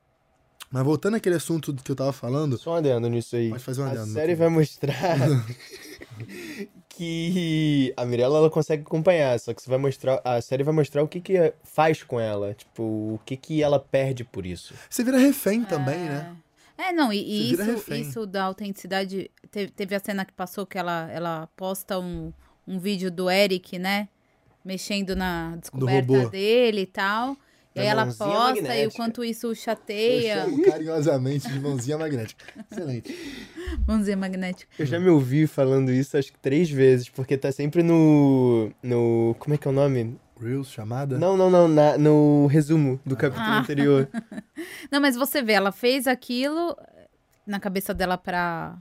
Mas voltando àquele assunto que eu tava falando.
Só um adendo nisso aí.
Pode fazer um adendo.
A série vai mostrar que a Mirella ela consegue acompanhar, só que você vai mostrar, a série vai mostrar o que que faz com ela, tipo, o que que ela perde por isso.
Você vira refém também, né?
É, não, e, e
Você vira
isso, isso da autenticidade. Teve, teve a cena que passou que ela, ela posta um, um vídeo do Eric, né? Mexendo na descoberta dele e tal. E aí ela posta e o
magnética.
quanto isso
Eu
chateia.
chamo carinhosamente de mãozinha magnética. Excelente.
Mãozinha magnética.
Eu já me ouvi falando isso acho que três vezes, porque tá sempre no no como é que é o nome?
Reels, chamada?
Não, não, não, na- no resumo do capítulo
Ah.
anterior.
Não, mas você vê, ela fez aquilo na cabeça dela pra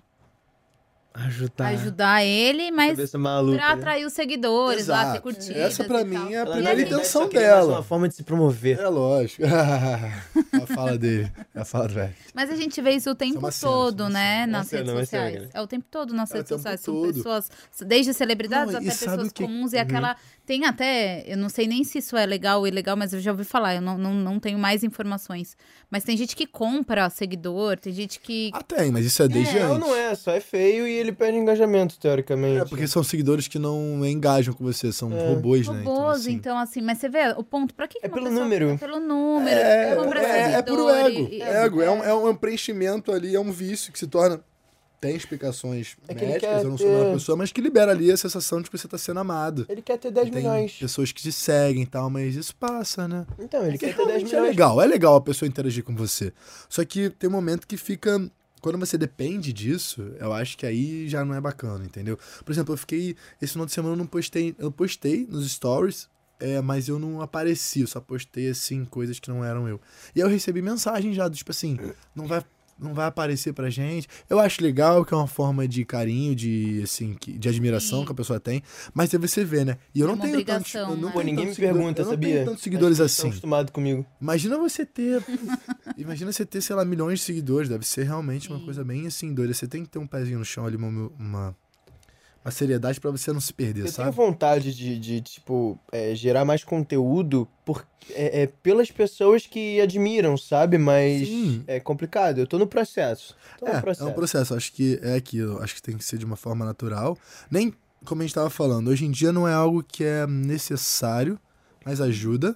Ajudar.
ajudar ele, mas
Cabeça maluca,
pra
né?
atrair os seguidores lá, ter
Exato.
curtidas.
Essa pra mim
tal.
é a primeira intenção dela.
uma forma de se promover.
É lógico. é a fala dele. É a fala do velho.
Mas a gente vê isso o tempo
cena,
todo,
é
né? Nas
cena,
redes
uma cena,
sociais.
né?
É o tempo todo nas
É
redes sociais. São
todo.
pessoas, desde celebridades
Não,
até pessoas
que-
comuns. E
Uhum.
aquela. Tem até. Eu não sei nem se isso é legal ou ilegal, mas eu já ouvi falar. Eu não, não, não tenho mais informações. Mas tem gente que compra seguidor, tem gente que.
Ah, tem, mas isso é desde
Não,
antes.
não é, só é feio e ele perde engajamento, teoricamente.
É, porque são seguidores que não engajam com você, são
É.
robôs, né? Então,
Robôs,
assim,
então assim, mas você vê o ponto, pra que, que
É
uma
pelo número.
fica Pelo número,
É, é, é puro
seguidor
ego.
e-
ego. É, um, é, um, é um preenchimento ali, é um vício que se torna. Tem explicações
É
médicas, eu não sou
ter-
pessoa, mas que libera ali a sensação de que você tá sendo amado.
Ele quer ter 10
Tem
milhões.
pessoas que te seguem e tal, mas isso passa, né?
Então, ele
É que
quer ter 10
realmente é
milhões.
legal, é legal a pessoa interagir com você. Só que tem um momento que fica. Quando você depende disso, eu acho que aí já não é bacana, entendeu? Por exemplo, eu fiquei. Esse final de semana eu não postei. Eu postei nos stories, é, mas eu não apareci, eu só postei assim, coisas que não eram eu. E aí eu recebi mensagem já, do tipo assim, não vai. Não vai aparecer pra gente. Eu acho legal que é uma forma de carinho, de assim, de admiração
Sim.
que a pessoa tem. Mas aí você vê, né? E eu
É
não tenho tantos. Eu não
né?
Pô,
tenho
ninguém me
tantos seguidores-
pergunta,
eu não
sabia?
tenho tantos seguidores assim.
Estão acostumados comigo.
Imagina você ter. imagina você ter, sei lá, milhões de seguidores. Deve ser realmente uma coisa bem assim, doida. Você tem que ter um pezinho no chão ali, uma, uma, uma seriedade pra você não se perder,
Eu tenho
sabe?
vontade de, de tipo, é, gerar mais conteúdo por, é, é, pelas pessoas que admiram, sabe? Mas
Sim.
é complicado. Eu tô no processo. Tô no
É,
processo.
é um processo. Acho que é aquilo. Acho que tem que ser de uma forma natural. Nem, como a gente tava falando, hoje em dia não é algo que é necessário, mas ajuda.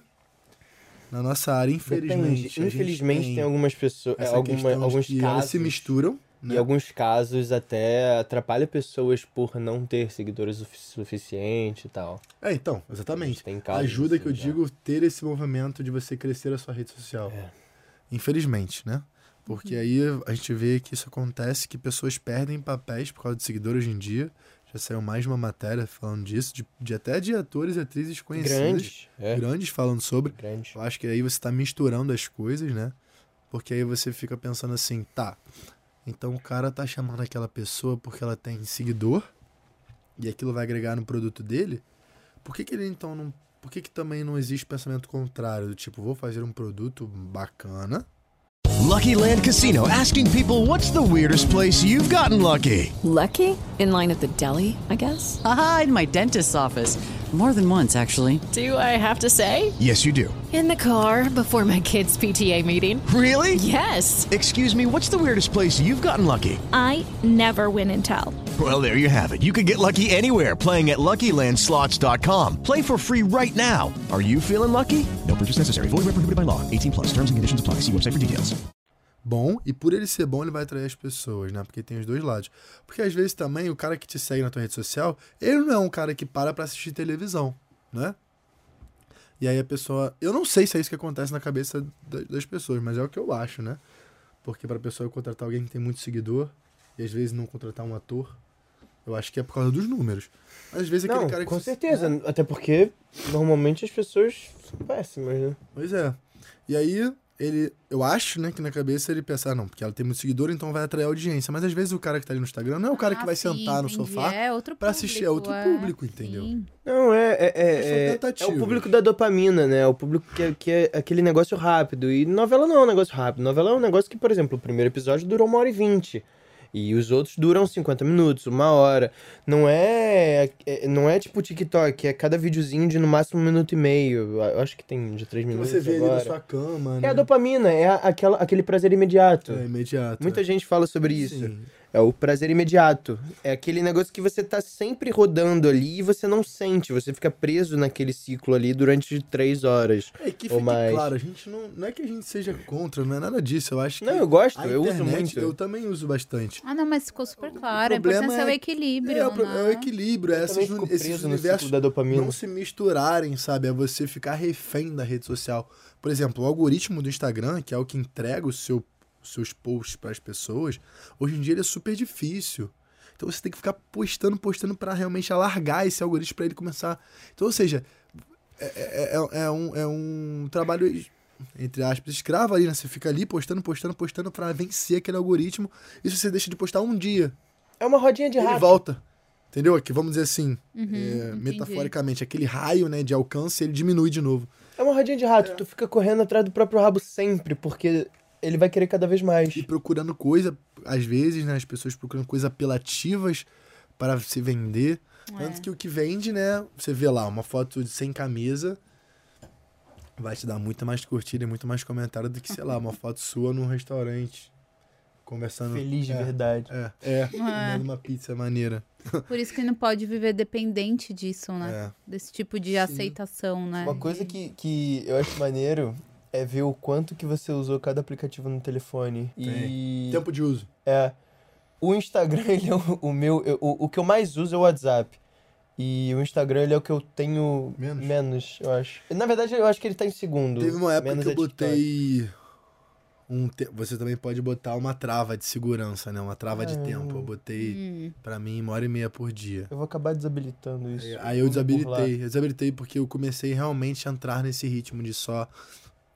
Na nossa área, infelizmente.
Depende.
a
Infelizmente tem, algumas pessoas,
essa
alguma, alguns
que
casos.
se misturam. Né?
Em alguns casos até atrapalha pessoas por não ter seguidores suficiente e tal.
É, então, exatamente.
Tem casos
Ajuda que eu
assim,
digo ter esse movimento de você crescer a sua rede social.
É.
Infelizmente, né? Porque aí a gente vê que isso acontece, que pessoas perdem papéis por causa de seguidores hoje em dia. Já saiu mais uma matéria falando disso, de, de até de atores e atrizes conhecidos.
Grandes, é.
Grandes falando sobre.
Grandes.
Eu acho que aí você tá misturando as coisas, né? Porque aí você fica pensando assim, tá. Então o cara tá chamando aquela pessoa porque ela tem seguidor e aquilo vai agregar no produto dele. Por que, que ele então não. Por que, que também não existe pensamento contrário? Do tipo, vou fazer um produto bacana.
Lucky Land Casino asking people what's the weirdest place you've gotten lucky?
Lucky? In line at the deli, I guess?
Haha, in my dentist's office. More than once, actually.
Do I have to say?
Yes, you do.
In the car before my kids' PTA meeting.
Really?
Yes.
Excuse me, what's the weirdest place you've gotten lucky?
I never win and tell.
Well, there you have it. You can get lucky anywhere playing at LuckyLandSlots.com. Play for free right now. Are you feeling lucky? No purchase necessary. Void where prohibited by law. 18 plus. Terms and conditions apply. See website for details.
Bom, e por ele ser bom, ele vai atrair as pessoas, né? Porque tem os dois lados. Porque às vezes também o cara que te segue na tua rede social, ele não é um cara que para pra assistir televisão, né? E aí a pessoa. Eu não sei se é isso que acontece na cabeça da- das pessoas, mas é o que eu acho, né? Porque pra pessoa contratar alguém que tem muito seguidor, e às vezes não contratar um ator, Eu acho que é por causa dos números. Mas às vezes
Não,
aquele cara que.
com certeza. Até porque, normalmente, as pessoas são péssimas, né?
Pois é. E aí, ele. Eu acho, né, que na cabeça ele pensa, ah, não, porque ela tem muito seguidor, então vai atrair audiência. Mas às vezes o cara que tá ali no Instagram não é o cara que
Ah,
vai
sim,
sentar no
entendi.
sofá
É outro
pra assistir, é outro
público, é.
público, entendeu?
Sim.
Não, é. É, é, é, é o público da dopamina, né? O público que é, que é aquele negócio rápido. E novela não é um negócio rápido. Novela é um negócio que, por exemplo, o primeiro episódio durou uma hora e vinte. E os outros duram 50 minutos, uma hora. Não é, é- Não é tipo TikTok, é cada videozinho de no máximo um minuto e meio. Eu acho que tem de três minutos.
você vê ali
agora.
na sua cama,
É
né?
a dopamina, é aquela, aquele prazer imediato.
É imediato.
Muita gente fala sobre isso.
Sim.
É o prazer imediato. É aquele negócio que você tá sempre rodando ali e você não sente. Você fica preso naquele ciclo ali durante três horas.
É que
ou
fique
mais.
claro, a gente não, não é que a gente seja contra, não é nada disso. Eu acho que.
Não, eu gosto,
a
eu uso
internet,
muito.
Eu também uso bastante.
Ah, não, mas ficou super claro. A
problema
importância é o
é-
equilíbrio,
É, o, pro-
né?
é o equilíbrio, é
Eu
esses, universos
da dopamina.
não se misturarem, sabe? É você ficar refém da rede social. Por exemplo, o algoritmo do Instagram, que é o que entrega o seu, os seus posts para as pessoas, hoje em dia ele é super difícil. Então você tem que ficar postando, postando para realmente alargar esse algoritmo para ele começar. Então, ou seja, é, é- é- é um, é um trabalho, entre aspas, escravo ali, né? Você fica ali postando, postando, postando para vencer aquele algoritmo. E se você deixa de postar um dia,
É uma rodinha de
ele
rato.
volta. Entendeu? Aqui, vamos dizer assim,
Uhum,
é, metaforicamente, aquele raio né, de alcance, ele diminui de novo.
É uma rodinha de rato. Tu fica correndo atrás do próprio rabo sempre, porque ele vai querer cada vez mais.
E procurando coisa, às vezes, né, as pessoas procurando coisas apelativas para se vender. Tanto
É.
que o que vende, né, você vê lá, uma foto de sem camisa, vai te dar muito mais curtida e muito mais comentário do que, sei lá, uma foto sua num restaurante, conversando...
Feliz de
é,
verdade.
É, é, comendo uma pizza maneira.
Por isso que não pode viver dependente disso, né?
É.
Desse tipo de aceitação, né?
Uma coisa que, que eu acho maneiro é ver o quanto que você usou cada aplicativo no telefone. E.
Tempo de uso.
É. O Instagram, ele é o, o meu. eu- o, o que eu mais uso é o WhatsApp. E o Instagram, ele é o que eu tenho menos, eu acho. Na verdade, eu acho que ele tá em segundo.
Teve uma época
Menos
que eu
é
botei. Um te- Você também pode botar uma trava de segurança, né? Uma trava de
Ah.
tempo. Eu botei,
Hum.
pra mim, uma hora e meia por dia.
Eu vou acabar desabilitando isso.
Aí eu
Por lá.
desabilitei. Eu desabilitei porque eu comecei realmente a entrar nesse ritmo de só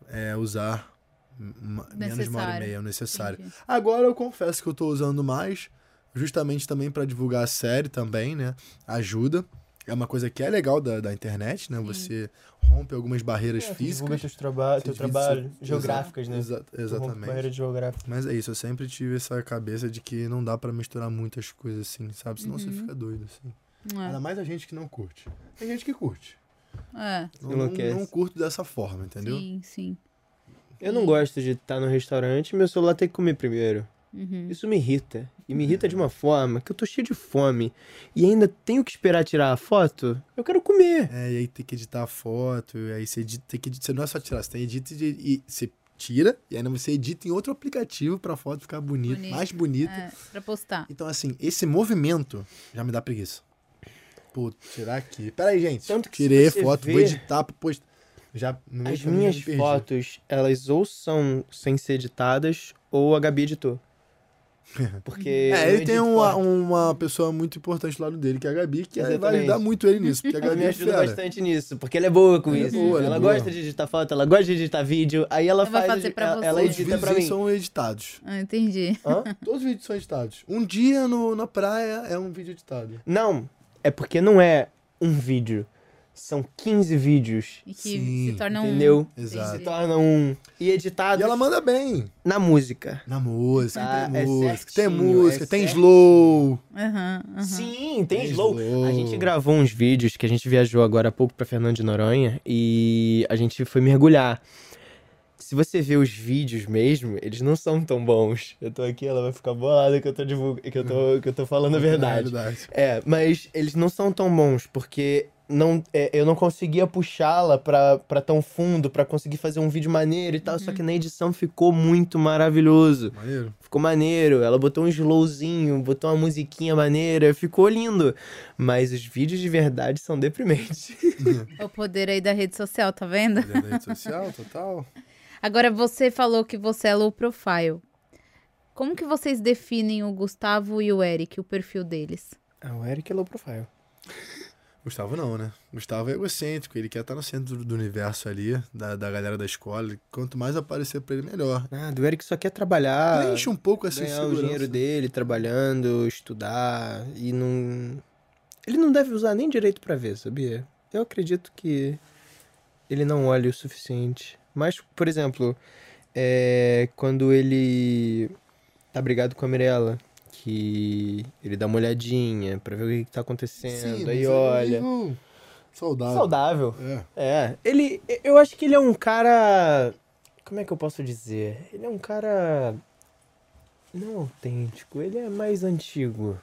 é, usar menos de uma hora e
Necessário.
meia, o necessário.
Entendi.
Agora eu confesso que eu tô usando mais, justamente também pra divulgar a série também, né? Ajuda. É uma coisa que é legal da, da internet, né? Você rompe algumas barreiras
É,
físicas.
divulga teus traba teu
Você
trabalho,
seu-
geográficas, né?
Exa-
Tu rompe
exatamente.
barreiras geográficas.
Mas é isso, eu sempre tive essa cabeça de que não dá pra misturar muitas coisas assim, sabe? Senão você
Uhum.
fica doido, assim.
É.
Ainda mais a gente que não curte. Tem gente que curte.
É.
Não, não, curto dessa forma, entendeu?
Sim, sim.
Eu não gosto de estar no restaurante e meu celular tem que comer primeiro.
Uhum.
Isso me irrita. E me irrita de uma forma que eu tô cheio de fome. E ainda tenho que esperar tirar a foto. Eu quero comer.
É, e aí tem que editar a foto, e aí você edita, tem que editar, você não é só tirar, você tem edita e, e você tira, e ainda você edita em outro aplicativo pra foto ficar bonita,
Bonito.
mais bonita.
É, pra postar.
Então, assim, esse movimento já me dá preguiça. Pô, tirar aqui. Pera aí, gente.
Tanto que
Tirei
você
foto, vou
ver-
editar pra postar. Já,
As minhas
já me perdi.
fotos, elas ou são sem ser editadas, ou a Gabi editou. Porque.
É, ele tem uma, uma pessoa muito importante do lado dele, que é a Gabi, que vai
Exatamente.
ajudar muito ele nisso, porque a
Ela
Gabi
me
é
ajuda
fera.
bastante nisso, porque ela é boa com
Ela é
isso.
boa, ela
ela
é boa.
gosta de editar foto, ela gosta de editar vídeo, aí ela,
Ela vai
faz.
fazer pra
ela,
você.
ela
Todos os
edita
vídeos
pra mim.
são editados.
Ah, entendi.
Hã?
Todos os vídeos são editados. Um dia no, na praia é um vídeo editado.
Não, é porque não é um vídeo. São 15 vídeos.
E que
Sim,
se torna um.
Entendeu?
Exato.
Se torna um. E editado
E ela manda bem.
na música.
Na música,
Tá,
tem
é
música, tem
certinho,
música,
é
tem
certinho.
slow.
Aham, aham.
Sim, tem,
Tem
slow.
slow.
A gente gravou uns vídeos que a gente viajou agora há pouco pra Fernando de Noronha e a gente foi mergulhar. Se você vê os vídeos mesmo, eles não são tão bons. Eu tô aqui, ela vai ficar bolada que eu tô divulg... que eu tô, que eu tô falando a verdade.
verdade.
É, mas eles não são tão bons, porque não, é, eu não conseguia puxá-la pra, pra tão fundo, pra conseguir fazer um vídeo maneiro e tal, só que na edição ficou muito maravilhoso.
Maneiro.
Ficou maneiro, ela botou um slowzinho, botou uma musiquinha maneira, ficou lindo. Mas os vídeos de verdade são deprimentes.
É o poder aí da rede social, tá vendo?
Da rede social, total.
Agora, você falou que você é low profile. Como que vocês definem o Gustavo e o Eric, o perfil deles?
Ah, o Eric é low profile.
Gustavo não, né? Gustavo é egocêntrico, ele quer estar no centro do universo ali, da, da galera da escola. Quanto mais aparecer pra ele, melhor.
Ah, do Eric só quer trabalhar.
Preenche um pouco essa
ganhar o dinheiro dele, trabalhando, estudar e não. Ele não deve usar nem direito pra ver, sabia? Eu acredito que ele não olha o suficiente. Mas, por exemplo, é, quando ele tá brigado com a Mirella, que ele dá uma olhadinha pra ver o que que tá acontecendo,
Sim,
aí
é
olha.
Saudável.
Saudável.
É.
É. Ele. Eu acho que ele é um cara. Como é que eu posso dizer? Ele é um cara. Não autêntico, ele é mais antigo.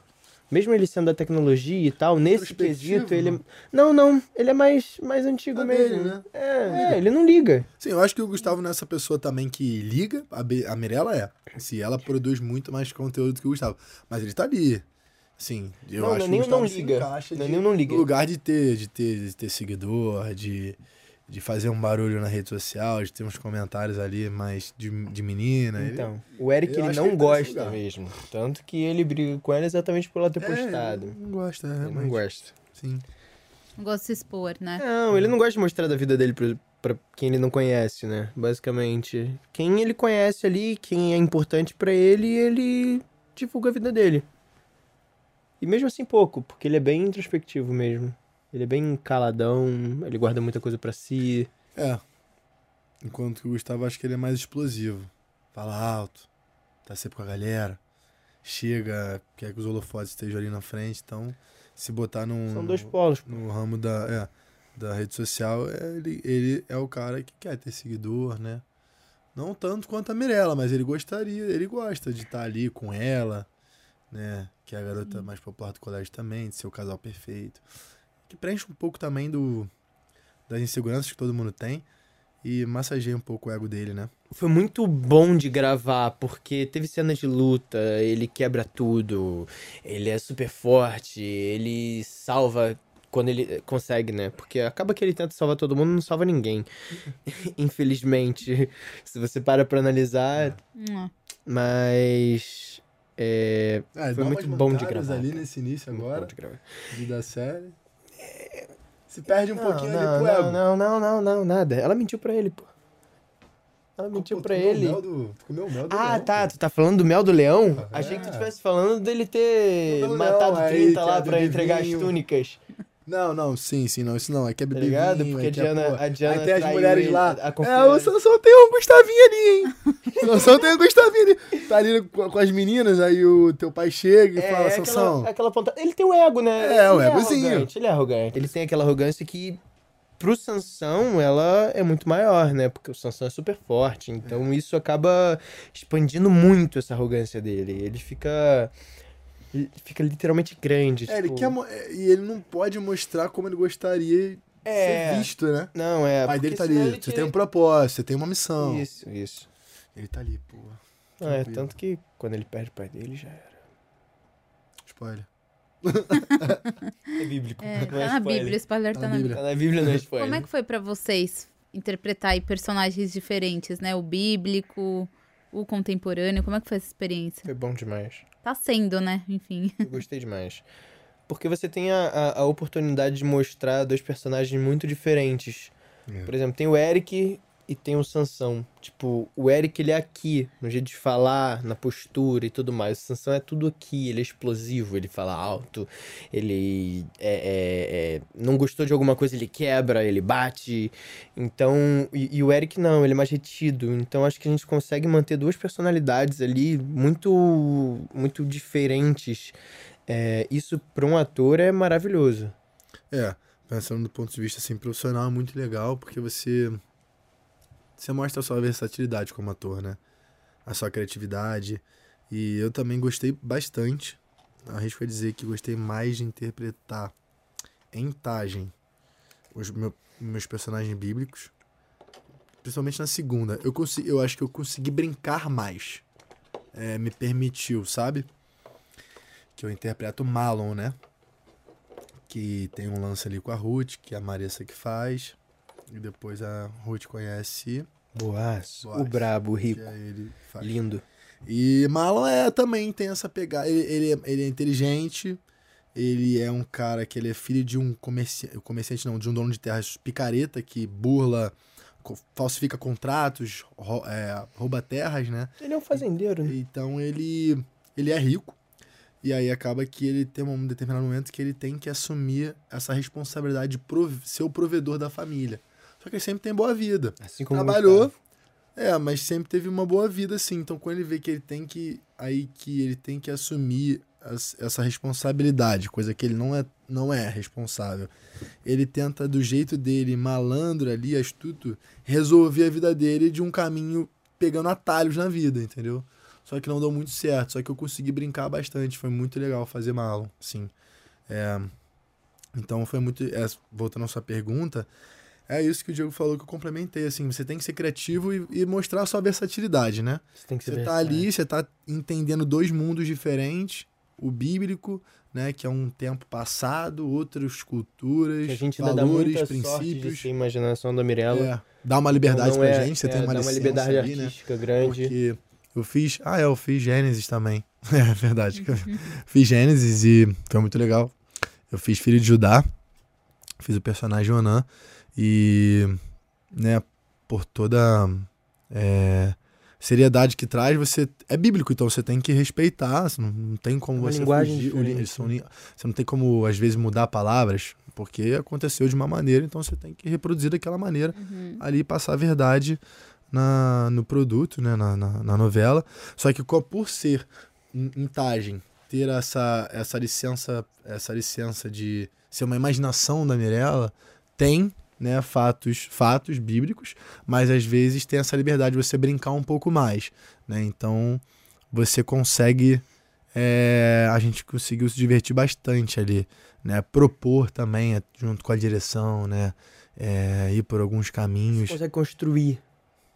Mesmo ele sendo da tecnologia e tal, nesse quesito, ele.
né?
Não, não, ele é mais, mais antigo
A
mesmo.
dele, né?
É, é, ele não liga.
Sim, eu acho que o Gustavo não é essa pessoa também que liga. A, Be- a Mirella é. Se ela produz muito mais conteúdo que o Gustavo. Mas ele tá ali. Sim, eu
Não,
acho
não,
que o Gustavo
não
se
liga.
encaixa
Não,
de-
não liga.
No lugar de ter, de ter, de ter seguidor, de, de fazer um barulho na rede social, de ter uns comentários ali mais de, de menina. ele-
Então, o Eric ele não
que tá
gosta mesmo. Tanto que ele briga com ela exatamente por ela ter
É,
postado.
Não gosta, é,
Ele não
realmente.
gosta.
Sim.
Não gosto de se expor, né?
Não, ele não gosta de mostrar da vida dele pra, pra quem ele não conhece, né? Basicamente. Quem ele conhece ali, quem é importante pra ele, ele divulga a vida dele. E mesmo assim pouco, porque ele é bem introspectivo mesmo. Ele é bem caladão, ele guarda muita coisa pra si.
É. Enquanto que o Gustavo acho que ele é mais explosivo. Fala alto, tá sempre com a galera. Chega, quer que os holofotes estejam ali na frente, então se botar num.
São dois polos.
No ramo da, é, da rede social, ele, ele é o cara que quer ter seguidor, né? Não tanto quanto a Mirella, mas ele gostaria, ele gosta de estar ali com ela, né? Que é a garota mais popular do colégio também, de ser o casal perfeito. Que preenche um pouco também do das inseguranças que todo mundo tem e massageia um pouco o ego dele, né?
Foi muito bom de gravar, porque teve cena de luta, ele quebra tudo, ele é super forte, ele salva quando ele consegue, né? Porque acaba que ele tenta salvar todo mundo, não salva ninguém. Infelizmente, se você para pra analisar.
Hum.
Mas. É,
Ah,
foi muito bom de gravar.
ali nesse início
Muito
agora.
bom de gravar.
de da série. Se perde um
Não,
pouquinho
não,
ali pro
não,
ego.
não, não, não, não, nada. Ela mentiu pra ele, pô. Ela mentiu
Pô,
pra ele.
Mel do, comeu mel do
Ah,
leão,
tá.
pô.
Tu tá falando do mel do leão?
Ah,
Achei que tu
é.
estivesse falando dele ter matado
aí,
30
que
lá
é
pra entregar
vinho.
as túnicas.
Não, não, sim, sim, não, isso não. É que é
Tá ligado?
vinho,
Porque
é
a
é,
Diana,
pô,
a Diana
Aí tem as mulheres
ele,
lá.
a- a
é, o
confiança.
Sansão tem um Gustavinho ali, hein? O Sansão tem um Gustavinho ali. Tá ali com, com as meninas, aí o teu pai chega e
É,
fala,
é
Sansão.
aquela, aquela ponta... Ele tem um ego, né?
É, o
Ele
egozinho.
arrogante, ele é arrogante. Ele tem aquela arrogância que, pro Sansão, ela é muito maior, né? Porque o Sansão é super forte. Então isso acaba expandindo muito essa arrogância dele. Ele fica... Ele fica literalmente grande.
É, ele
tipo-
quer. mo- é, E ele não pode mostrar como ele gostaria de
É.
ser visto, né?
Não, é.
O pai dele tá ali.
ele
Você
te-
tem um propósito, você tem uma missão.
Isso, isso.
Ele tá ali, pô.
Ah, é, tanto que quando ele perde o pai dele, já era.
Spoiler.
É bíblico.
É,
não
tá
é
na
spoiler.
Bíblia, spoiler tá,
Tá na
na
Bíblia.
Bíblia.
Tá na Bíblia, não é spoiler.
Como é que foi pra vocês interpretar aí personagens diferentes, né? O bíblico, o contemporâneo, como é que foi essa experiência?
Foi bom demais.
Tá sendo, né? Enfim.
Eu gostei demais. Porque você tem a, a, a oportunidade de mostrar dois personagens muito diferentes.
É.
Por exemplo, tem o Eric e tem o Sansão. Tipo, o Eric, ele é aqui, no jeito de falar, na postura e tudo mais. O Sansão é tudo aqui, ele é explosivo, ele fala alto, ele é, é- é- não gostou de alguma coisa, ele quebra, ele bate. Então, e, e o Eric não, ele é mais retido. Então, acho que a gente consegue manter duas personalidades ali muito, muito diferentes. É, isso para um ator é maravilhoso.
É, pensando do ponto de vista assim, profissional, é muito legal, porque você. Você mostra a sua versatilidade como ator, né? A sua criatividade. E eu também gostei bastante. A dizer que gostei mais de interpretar em Tagem os meu- meus personagens bíblicos. Principalmente na segunda. Eu, consegui, eu acho que eu consegui brincar mais. É, me permitiu, sabe? Que eu interpreto Malon, né? que tem um lance ali com a Ruth, que é a Marissa que faz. E depois a Ruth conhece.
Boas,
Boaz,
o brabo, o rico,
aí ele
lindo.
E Marlon é, também tem essa pegada. Ele, ele, é- ele é inteligente, Ele é um cara que ele é filho de um comerciante, comerciante não, de um dono de terras picareta que burla, falsifica contratos, rou- é, rouba terras, né?
Ele é um fazendeiro, né?
Então ele, ele é rico. E aí acaba que ele tem um determinado momento que ele tem que assumir essa responsabilidade de ser o provedor da família. Só que ele sempre tem boa vida.
Assim como
Trabalhou. É, mas sempre teve uma boa vida, assim. Então, quando ele vê que ele tem que. Aí que ele tem que assumir as- essa responsabilidade, coisa que ele não é, não é responsável. Ele tenta, do jeito dele, malandro ali, astuto, resolver a vida dele de um caminho pegando atalhos na vida, entendeu? Só que não deu muito certo. Só que eu consegui brincar bastante. Foi muito legal fazer Marlon, sim. É, então foi muito. é, voltando à sua pergunta, é isso que o Diego falou que eu complementei. Assim, você tem que ser criativo e, e mostrar a sua versatilidade, né?
Você tem que ser
Você tá ali, você tá entendendo dois mundos diferentes, o bíblico, né, que é um tempo passado, outras culturas,
Que a gente dá
valores,
sorte de
princípios.
a imaginação da Mirella.
É, dá uma liberdade
Não
pra
é-
gente, você
é,
tem uma
dá uma liberdade
ali, né?
artística grande.
Porque eu fiz, ah, é, eu fiz Gênesis também. É verdade. fiz Gênesis e foi muito legal. Eu fiz Filho de Judá, fiz o personagem Onan e, né, por toda é, seriedade que traz, você é bíblico, então você tem que respeitar, você não, não tem como
É uma
você
linguagem
fugir,
diferente,
eles são li- você não tem como às vezes mudar palavras, porque aconteceu de uma maneira, então você tem que reproduzir daquela maneira ali e passar a verdade na, no produto, né, na, na, na novela. Só que por ser em em Tagem, ter essa, essa licença essa licença de ser uma imaginação da Mirella, tem né, fatos, fatos bíblicos, mas às vezes tem essa liberdade de você brincar um pouco mais. Né? Então você consegue. é, a gente conseguiu se divertir bastante ali. Né? Propor também, é, junto com a direção, né? é, ir por alguns caminhos.
Você consegue construir.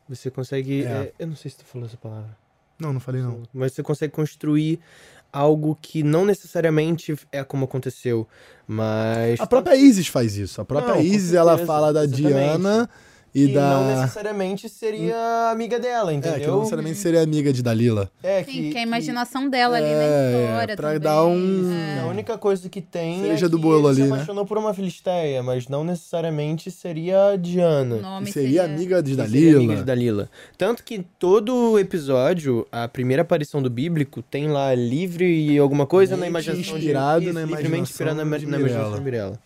Você consegue.
É.
é, eu não sei se tu falou essa palavra.
Não, não falei não.
Mas você consegue construir algo que não necessariamente é como aconteceu, mas.
A própria Isis faz isso. A própria
Não,
Isis, ela
certeza,
fala da
exatamente.
Diana e
que
da...
não necessariamente seria amiga dela, entendeu?
É, que não necessariamente seria amiga de Dalila.
É,
Sim, que, é a imaginação dela ali na
É,
história
pra
também.
dar um-
É.
A única coisa que tem
Cereja
é
do
que
bolo ali,
se
né?
apaixonou por uma filisteia, mas não necessariamente seria a Diana.
O nome
E seria amiga de
E seria
Dalila.
amiga de Dalila. Tanto que todo episódio, a primeira aparição do bíblico, tem lá livre e alguma coisa na
Mente
imaginação
inspirado
de,
na imaginação
inspirado na, na imaginação de
Mirella.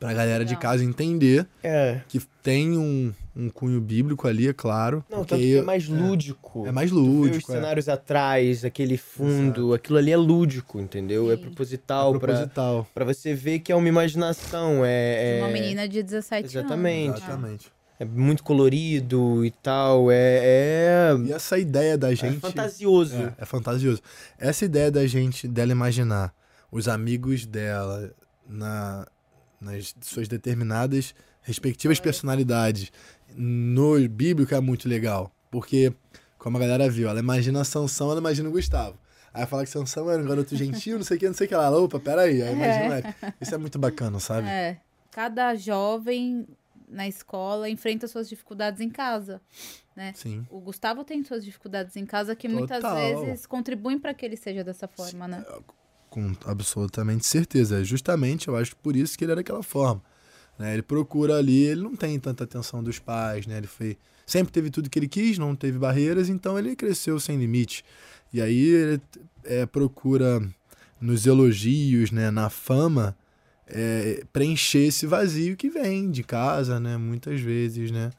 Pra galera de casa entender
É.
que tem um, um cunho bíblico ali, é claro.
Não,
porque
tanto que é mais lúdico.
É mais
Tu vê os
lúdico. é.
cenários atrás, aquele fundo, aquilo ali é lúdico, entendeu? É proposital,
É proposital.
Pra, pra você ver que é uma imaginação, é...
De uma
é-
menina de 17
Exatamente.
anos.
Exatamente.
É muito colorido e tal, é... é...
E essa ideia da gente.
fantasioso.
É, é fantasioso. Essa ideia da gente, dela imaginar os amigos dela na, nas suas determinadas respectivas personalidades no bíblico é muito legal. Porque, como a galera viu, ela imagina a Sansão, ela imagina o Gustavo. Aí fala que Sansão era um garoto gentil, não sei o que, não sei o que lá. Opa, peraí. Aí imagina Eric. Isso é muito bacana, sabe?
É. Cada jovem na escola enfrenta suas dificuldades em casa, né?
Sim.
O Gustavo tem suas dificuldades em casa que muitas
Total.
vezes contribuem para que ele seja dessa forma, né?
Com absolutamente certeza. É Justamente, eu acho por isso que ele era daquela forma. Né? Ele procura ali, ele não tem tanta atenção dos pais, né? Ele foi sempre teve tudo que ele quis, não teve barreiras, então ele cresceu sem limite. E aí ele é, procura nos elogios, né, na fama, é, preencher esse vazio que vem de casa, né? Muitas vezes, né?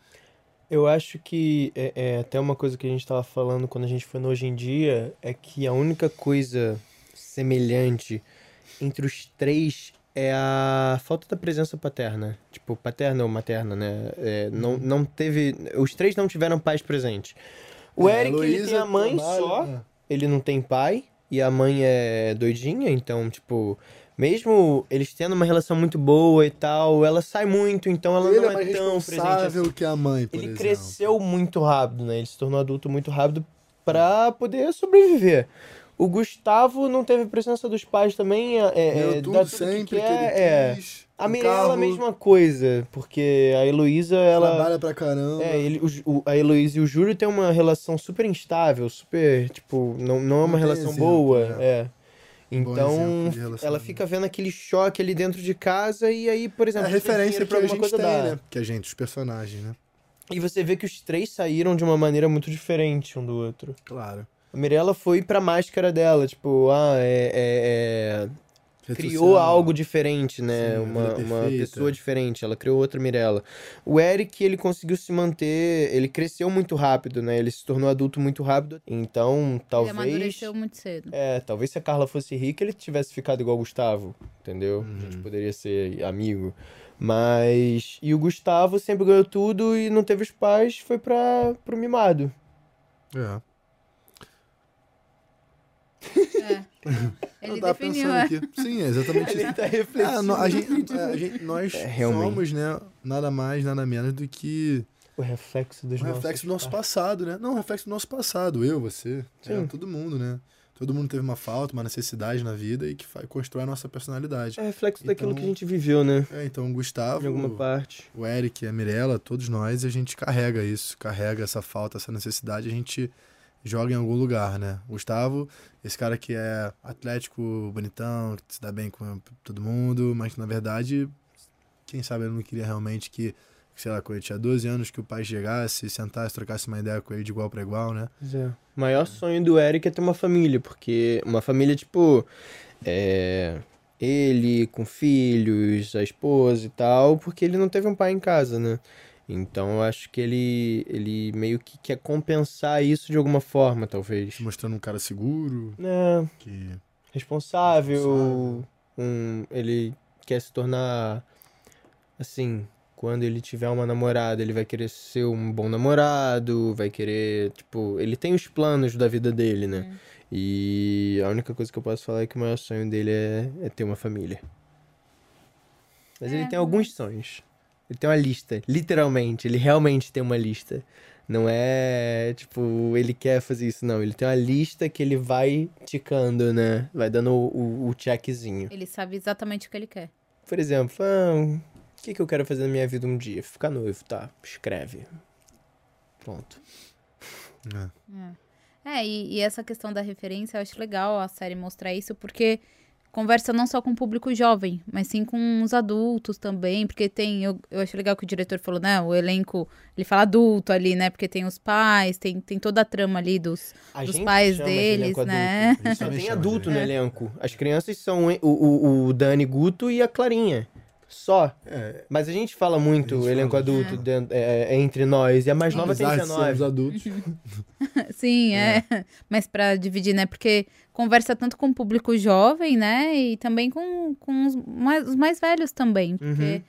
Eu acho que é, é até uma coisa que a gente tava falando quando a gente foi no Hoje em Dia, é que a única coisa semelhante entre os três é a falta da presença paterna. Tipo, paterna ou materna, né? É, não, não teve... Os três não tiveram pais presentes. O
É,
Eric, ele tem a mãe
trabalha-
só,
é.
ele não tem pai, e a mãe é doidinha, então, tipo... Mesmo eles tendo uma relação muito boa e tal, ela sai muito, então ela
ele
não
é mais
é tão presente assim.
que a mãe, por
Ele
exemplo.
cresceu muito rápido, né? Ele se tornou adulto muito rápido pra poder sobreviver. O Gustavo não teve presença dos pais também. É, é,
tudo sempre que,
quer,
ele
é.
quis.
A Mirella, a
carro,
mesma coisa, porque a Heloísa, ela.
Trabalha pra caramba.
É, ele, o a Heloísa e o Júlio têm uma relação super instável, super, tipo, não, não é uma
tem
relação
exemplo,
boa,
né?
é. Então, ela fica vendo aquele choque ali dentro de casa e aí, por
É
exemplo,
a
não tem
referência que
pra
a
alguma
gente
coisa
tem,
dar.
né? Que a gente, os personagens, né?
E você vê que os três saíram de uma maneira muito diferente um do outro.
Claro.
A Mirella foi pra máscara dela, tipo, ah, é. é- é- Criou
social.
algo diferente, né?
Sim, a
uma,
vida
uma pessoa diferente. Ela criou outra Mirella. O Eric, ele conseguiu se manter. Ele cresceu muito rápido, né? Ele se tornou adulto muito rápido. Então,
Ele
talvez.
amadureceu muito cedo.
É, talvez se a Carla fosse rica, ele tivesse ficado igual o Gustavo, entendeu? A
Uhum.
gente poderia ser amigo. Mas. E o Gustavo sempre ganhou tudo e não teve os pais, foi pra, pro mimado.
É.
Ele
Eu tava
definiu,
pensando
é.
aqui. Sim, é exatamente
Ele
isso.
tá reflexivo.
É, no- a gente, é, a gente- nós
É,
somos, né, nada mais, nada menos do que
O reflexo dos
um
nossos
reflexo do nosso
pais.
passado, né? Não, um reflexo do nosso passado. Eu, você, é, todo mundo, né? Todo mundo teve uma falta, uma necessidade na vida e que fa- constrói a nossa personalidade.
É reflexo daquilo
Então-
que a gente viveu, né?
É, então o Gustavo,
Em alguma parte.
o Eric, a Mirella, todos nós, a gente carrega isso, carrega essa falta, essa necessidade, a gente joga em algum lugar, né? Gustavo, esse cara que é atlético, bonitão, que se dá bem com todo mundo, mas na verdade, quem sabe ele não queria realmente que, sei lá, quando ele tinha 12 anos, que o pai chegasse, sentasse, trocasse uma ideia com ele de igual para igual, né?
É. O maior sonho do Eric é ter uma família, porque uma família, tipo, é, ele com filhos, a esposa e tal, porque ele não teve um pai em casa, né? Então eu acho que ele, ele meio que quer compensar isso de alguma forma, talvez.
Mostrando um cara seguro,
É,
que
responsável, um, ele quer se tornar assim, quando ele tiver uma namorada, ele vai querer ser um bom namorado, vai querer, tipo, ele tem os planos da vida dele, né? E a única coisa que eu posso falar é que o maior sonho dele é, é ter uma família. Mas ele tem alguns sonhos. Ele tem uma lista, literalmente, ele realmente tem uma lista. Não é, tipo, ele quer fazer isso, não. Ele tem uma lista que ele vai ticando, né? Vai dando o, o, o checkzinho.
Ele sabe exatamente o que ele quer.
Por exemplo, ah, o que, que eu quero fazer na minha vida um dia? Ficar noivo, tá? Escreve. Pronto.
É, e, e essa questão da referência, eu acho legal a série mostrar isso, porque conversa não só com o público jovem, mas sim com os adultos também, porque tem, eu, eu acho legal que o diretor falou, né, o elenco, ele fala adulto ali, né, porque tem os pais, tem, tem toda a trama ali dos,
A
dos
gente
pais
de
deles,
elenco
né?
adulto. Só tem adulto no
É.
elenco. As crianças são o, o, o Dani Guto e a Clarinha. Só. Mas a gente fala muito elenco adulto dentro- é, é, entre nós. E a mais nova tem
apesar de
19.
sermos adultos,
Sim, é. Mas pra dividir, né? Porque conversa tanto com o público jovem, né? E também com, com os, mais, os mais velhos também. Porque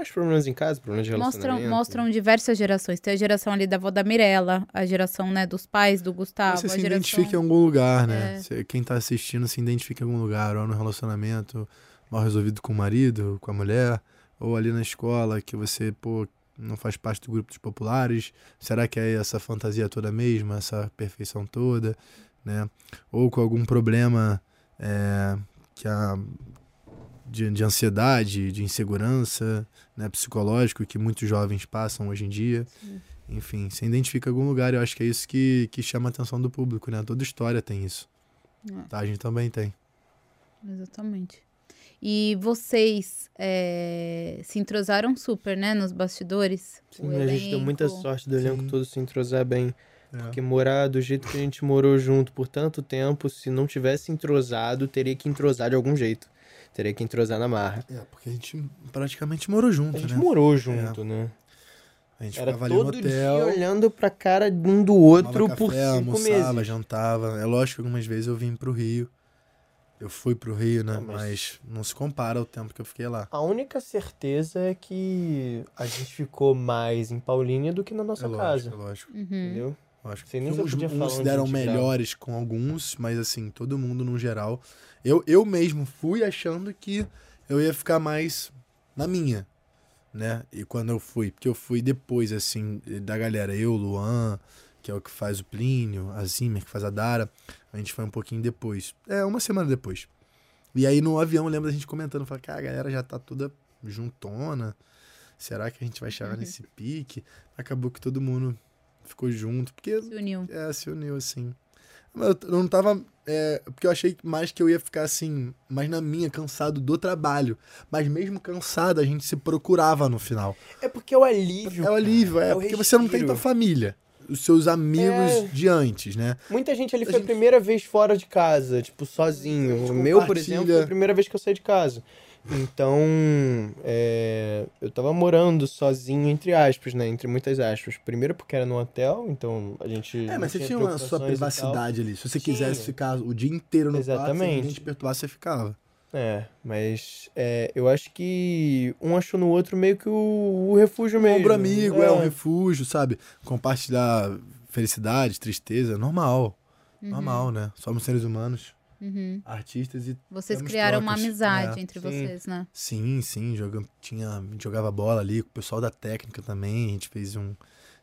Os problemas em casa, problemas de
mostram,
relacionamento.
mostram diversas gerações. Tem a geração ali da avó da Mirella, a geração, né, dos pais do Gustavo,
Você
a
se
geração...
identifica em algum lugar, né?
É.
Quem tá assistindo se identifica em algum lugar, ou no relacionamento mal resolvido com o marido, com a mulher, ou ali na escola que você, pô, não faz parte do grupo dos populares. Será que é essa fantasia toda mesmo, essa perfeição toda, né? Ou com algum problema é, que a de, de ansiedade, de insegurança, né, psicológico que muitos jovens passam hoje em dia. Enfim, você identifica em algum lugar, eu acho que é isso que, que chama a atenção do público, né? Toda história tem isso.
É.
Tá, a gente também tem.
Exatamente. E vocês é, se entrosaram super, né, nos bastidores?
Sim,
O
a gente deu muita sorte do elenco todo se entrosar bem.
É.
Porque morar do jeito que a gente morou junto por tanto tempo, se não tivesse entrosado, teria que entrosar de algum jeito. Teria que entrosar na marra.
É, porque a gente praticamente morou junto,
A gente
né?
morou junto,
É.
né?
A gente
Era
ficava ali no
todo
hotel.
dia olhando pra cara um do outro
tomava
por
café,
cinco
almoçava,
meses.
jantava. É lógico que algumas vezes eu vim pro Rio. Eu fui pro Rio, né?
Não, mas-
mas... não se compara ao tempo que eu fiquei lá.
A única certeza é que a gente ficou mais em Paulínia do que na nossa
É lógico,
casa.
é lógico.
Uhum.
Entendeu?
Lógico.
Você nem se
uns, uns
onde
deram melhores com alguns, mas assim, todo mundo no geral. Eu, eu mesmo fui achando que eu ia ficar mais na minha, né? E quando eu fui, porque eu fui depois, assim, da galera, eu, Luan, que é o que faz o Plínio, a Zimmer, que faz a Dara, a gente foi um pouquinho depois. É, uma semana depois. E aí no avião eu lembro da gente comentando, falando, cara, a galera já tá toda juntona. Será que a gente vai chegar nesse pique? Acabou que todo mundo ficou junto, porque
Se uniu.
é, se uniu assim. Mas Eu não tava. é, porque eu achei mais que eu ia ficar assim, mais na minha, cansado do trabalho. Mas mesmo cansado, a gente se procurava no final.
É porque é o alívio.
É o alívio, é,
É o
porque você não tem
respiro.
tua família. Os seus amigos
É.
de antes, né?
Muita gente ali foi a primeira vez fora de casa, tipo, sozinho. O meu, por exemplo, foi a primeira vez que eu saí de casa. Então, é, eu tava morando sozinho, entre aspas, né? Entre muitas aspas. Primeiro porque era no hotel, então a gente.
É, mas você tinha a sua privacidade ali. Se você
Tinha.
quisesse ficar o dia inteiro no quarto, se
Exatamente.
ninguém te perturbasse, você ficava.
É, mas é, eu acho que um achou no outro meio que o, o refúgio mesmo.
Ombro amigo, é. um refúgio, sabe? Compartilhar felicidade, tristeza, normal.
Uhum.
Normal, né? Somos seres humanos,
Uhum.
artistas e.
Vocês criaram uma
trocas.
amizade
É.
entre
Sim.
vocês, né?
Sim, sim. Joga, tinha, a gente jogava bola ali com o pessoal da técnica também. A gente fez um.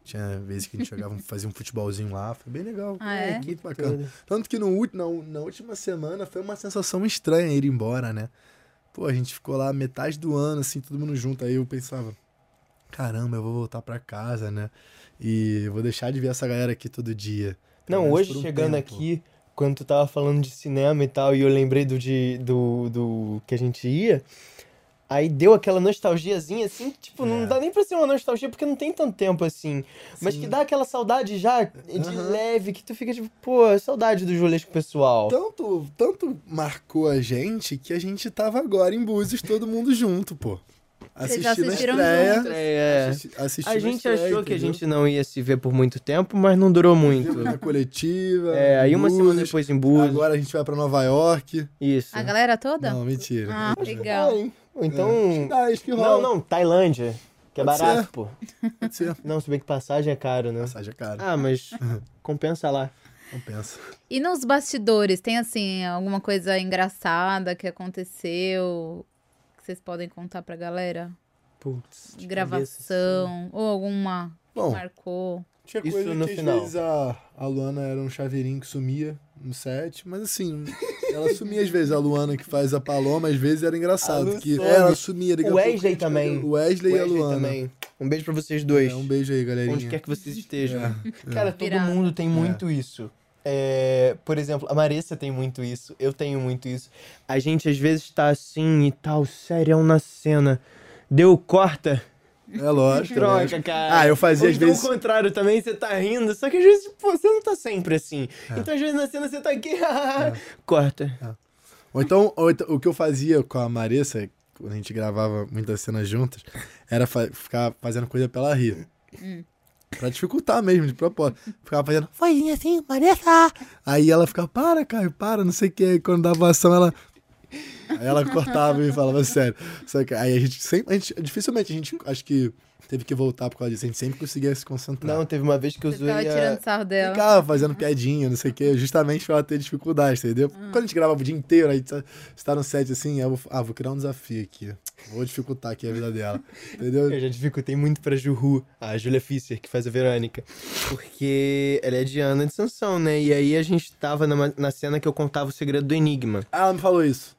Tinha vezes que a gente jogava, fazia um futebolzinho lá. Foi bem legal.
Ah, é?
Muito bacana. Tanto que no, na, na última semana foi uma sensação estranha ir embora, né? Pô, a gente ficou lá metade do ano, assim, todo mundo junto. Aí eu pensava, caramba, eu vou voltar pra casa, né? E vou deixar de ver essa galera aqui todo dia.
Não, hoje
um
chegando
tempo.
aqui, quando tu tava falando de cinema e tal, e eu lembrei do, de, do, do que a gente ia, aí deu aquela nostalgiazinha assim, que, tipo,
É.
não dá nem pra ser uma nostalgia porque não tem tanto tempo assim. Mas que dá aquela saudade já de leve, que tu fica tipo, pô, saudade do Julesco pessoal.
Tanto, tanto marcou a gente que a gente tava agora em Búzios, todo mundo junto, pô.
Vocês assistiram
estreia.
juntos?
É.
assisti- assistindo
A gente
estreia,
achou que a gente não ia se ver por muito tempo, mas não durou muito.
Na coletiva.
É, aí uma semana depois em Búzios.
Agora a gente vai pra Nova York.
Isso.
A galera toda?
Não, mentira.
Ah, legal.
Então.
Ah, isso que
Não,
rola.
não, Tailândia. Que é
Pode
barato,
ser.
pô.
Pode ser.
Não, se bem que passagem é caro, né?
Passagem é cara.
Ah, mas compensa lá.
Compensa.
E nos bastidores, tem assim, alguma coisa engraçada que aconteceu que vocês podem contar pra galera?
Putz. de
Gravação, ou alguma que
Bom,
marcou.
Tinha
Isso
coisa
no
que
final.
às vezes a, a Luana era um chaveirinho que sumia no set, mas assim, ela sumia às vezes. A Luana que faz a Paloma, às vezes era engraçado.
Some.
ela sumia.
O Wesley também.
O Wesley, e a
Wesley
Luana.
também. Um beijo pra vocês dois.
É, um beijo aí, galerinha.
Onde quer que vocês estejam.
É,
Cara,
é.
todo mundo tem muito isso. É, por exemplo, a Marissa tem muito isso, eu tenho muito isso. A gente às vezes tá assim e tal, sério, na cena. Deu corta.
É lógico.
Troca,
lógico.
cara.
Ah, eu fazia
Ou
às
então
vezes.
o contrário também, você tá rindo, só que às vezes, pô, você não tá sempre assim.
É.
Então às vezes na cena você tá aqui, corta.
Ou então, ou então, o que eu fazia com a Marissa, quando a gente gravava muitas cenas juntas, era fa- ficar fazendo coisa pra ela rir. Pra dificultar mesmo, de propósito. Ficava fazendo, vozinha assim, Marissa! Aí ela ficava, para, Caio, para, não sei o que. Quando dava ação, ela. Aí ela cortava e falava sério. Só que aí a gente sempre. A gente, dificilmente a gente acho que teve que voltar por causa disso. A gente sempre conseguia se concentrar.
Não, teve uma vez que eu
Você
zoei
ficava
a...
tirando sarro dela.
Ficava fazendo piadinha, não sei o quê, justamente pra ela ter dificuldade, entendeu? Quando a gente gravava o dia inteiro, aí você tá no set assim, eu vou, ah, vou criar um desafio aqui. Vou dificultar aqui a vida dela. Entendeu?
Eu já dificultei muito pra Juhu, a Julia Fischer, que faz a Verônica. Porque ela é de Ana de Sansão, né? E aí a gente tava na cena que eu contava o segredo do Enigma.
Ah, ela me falou isso.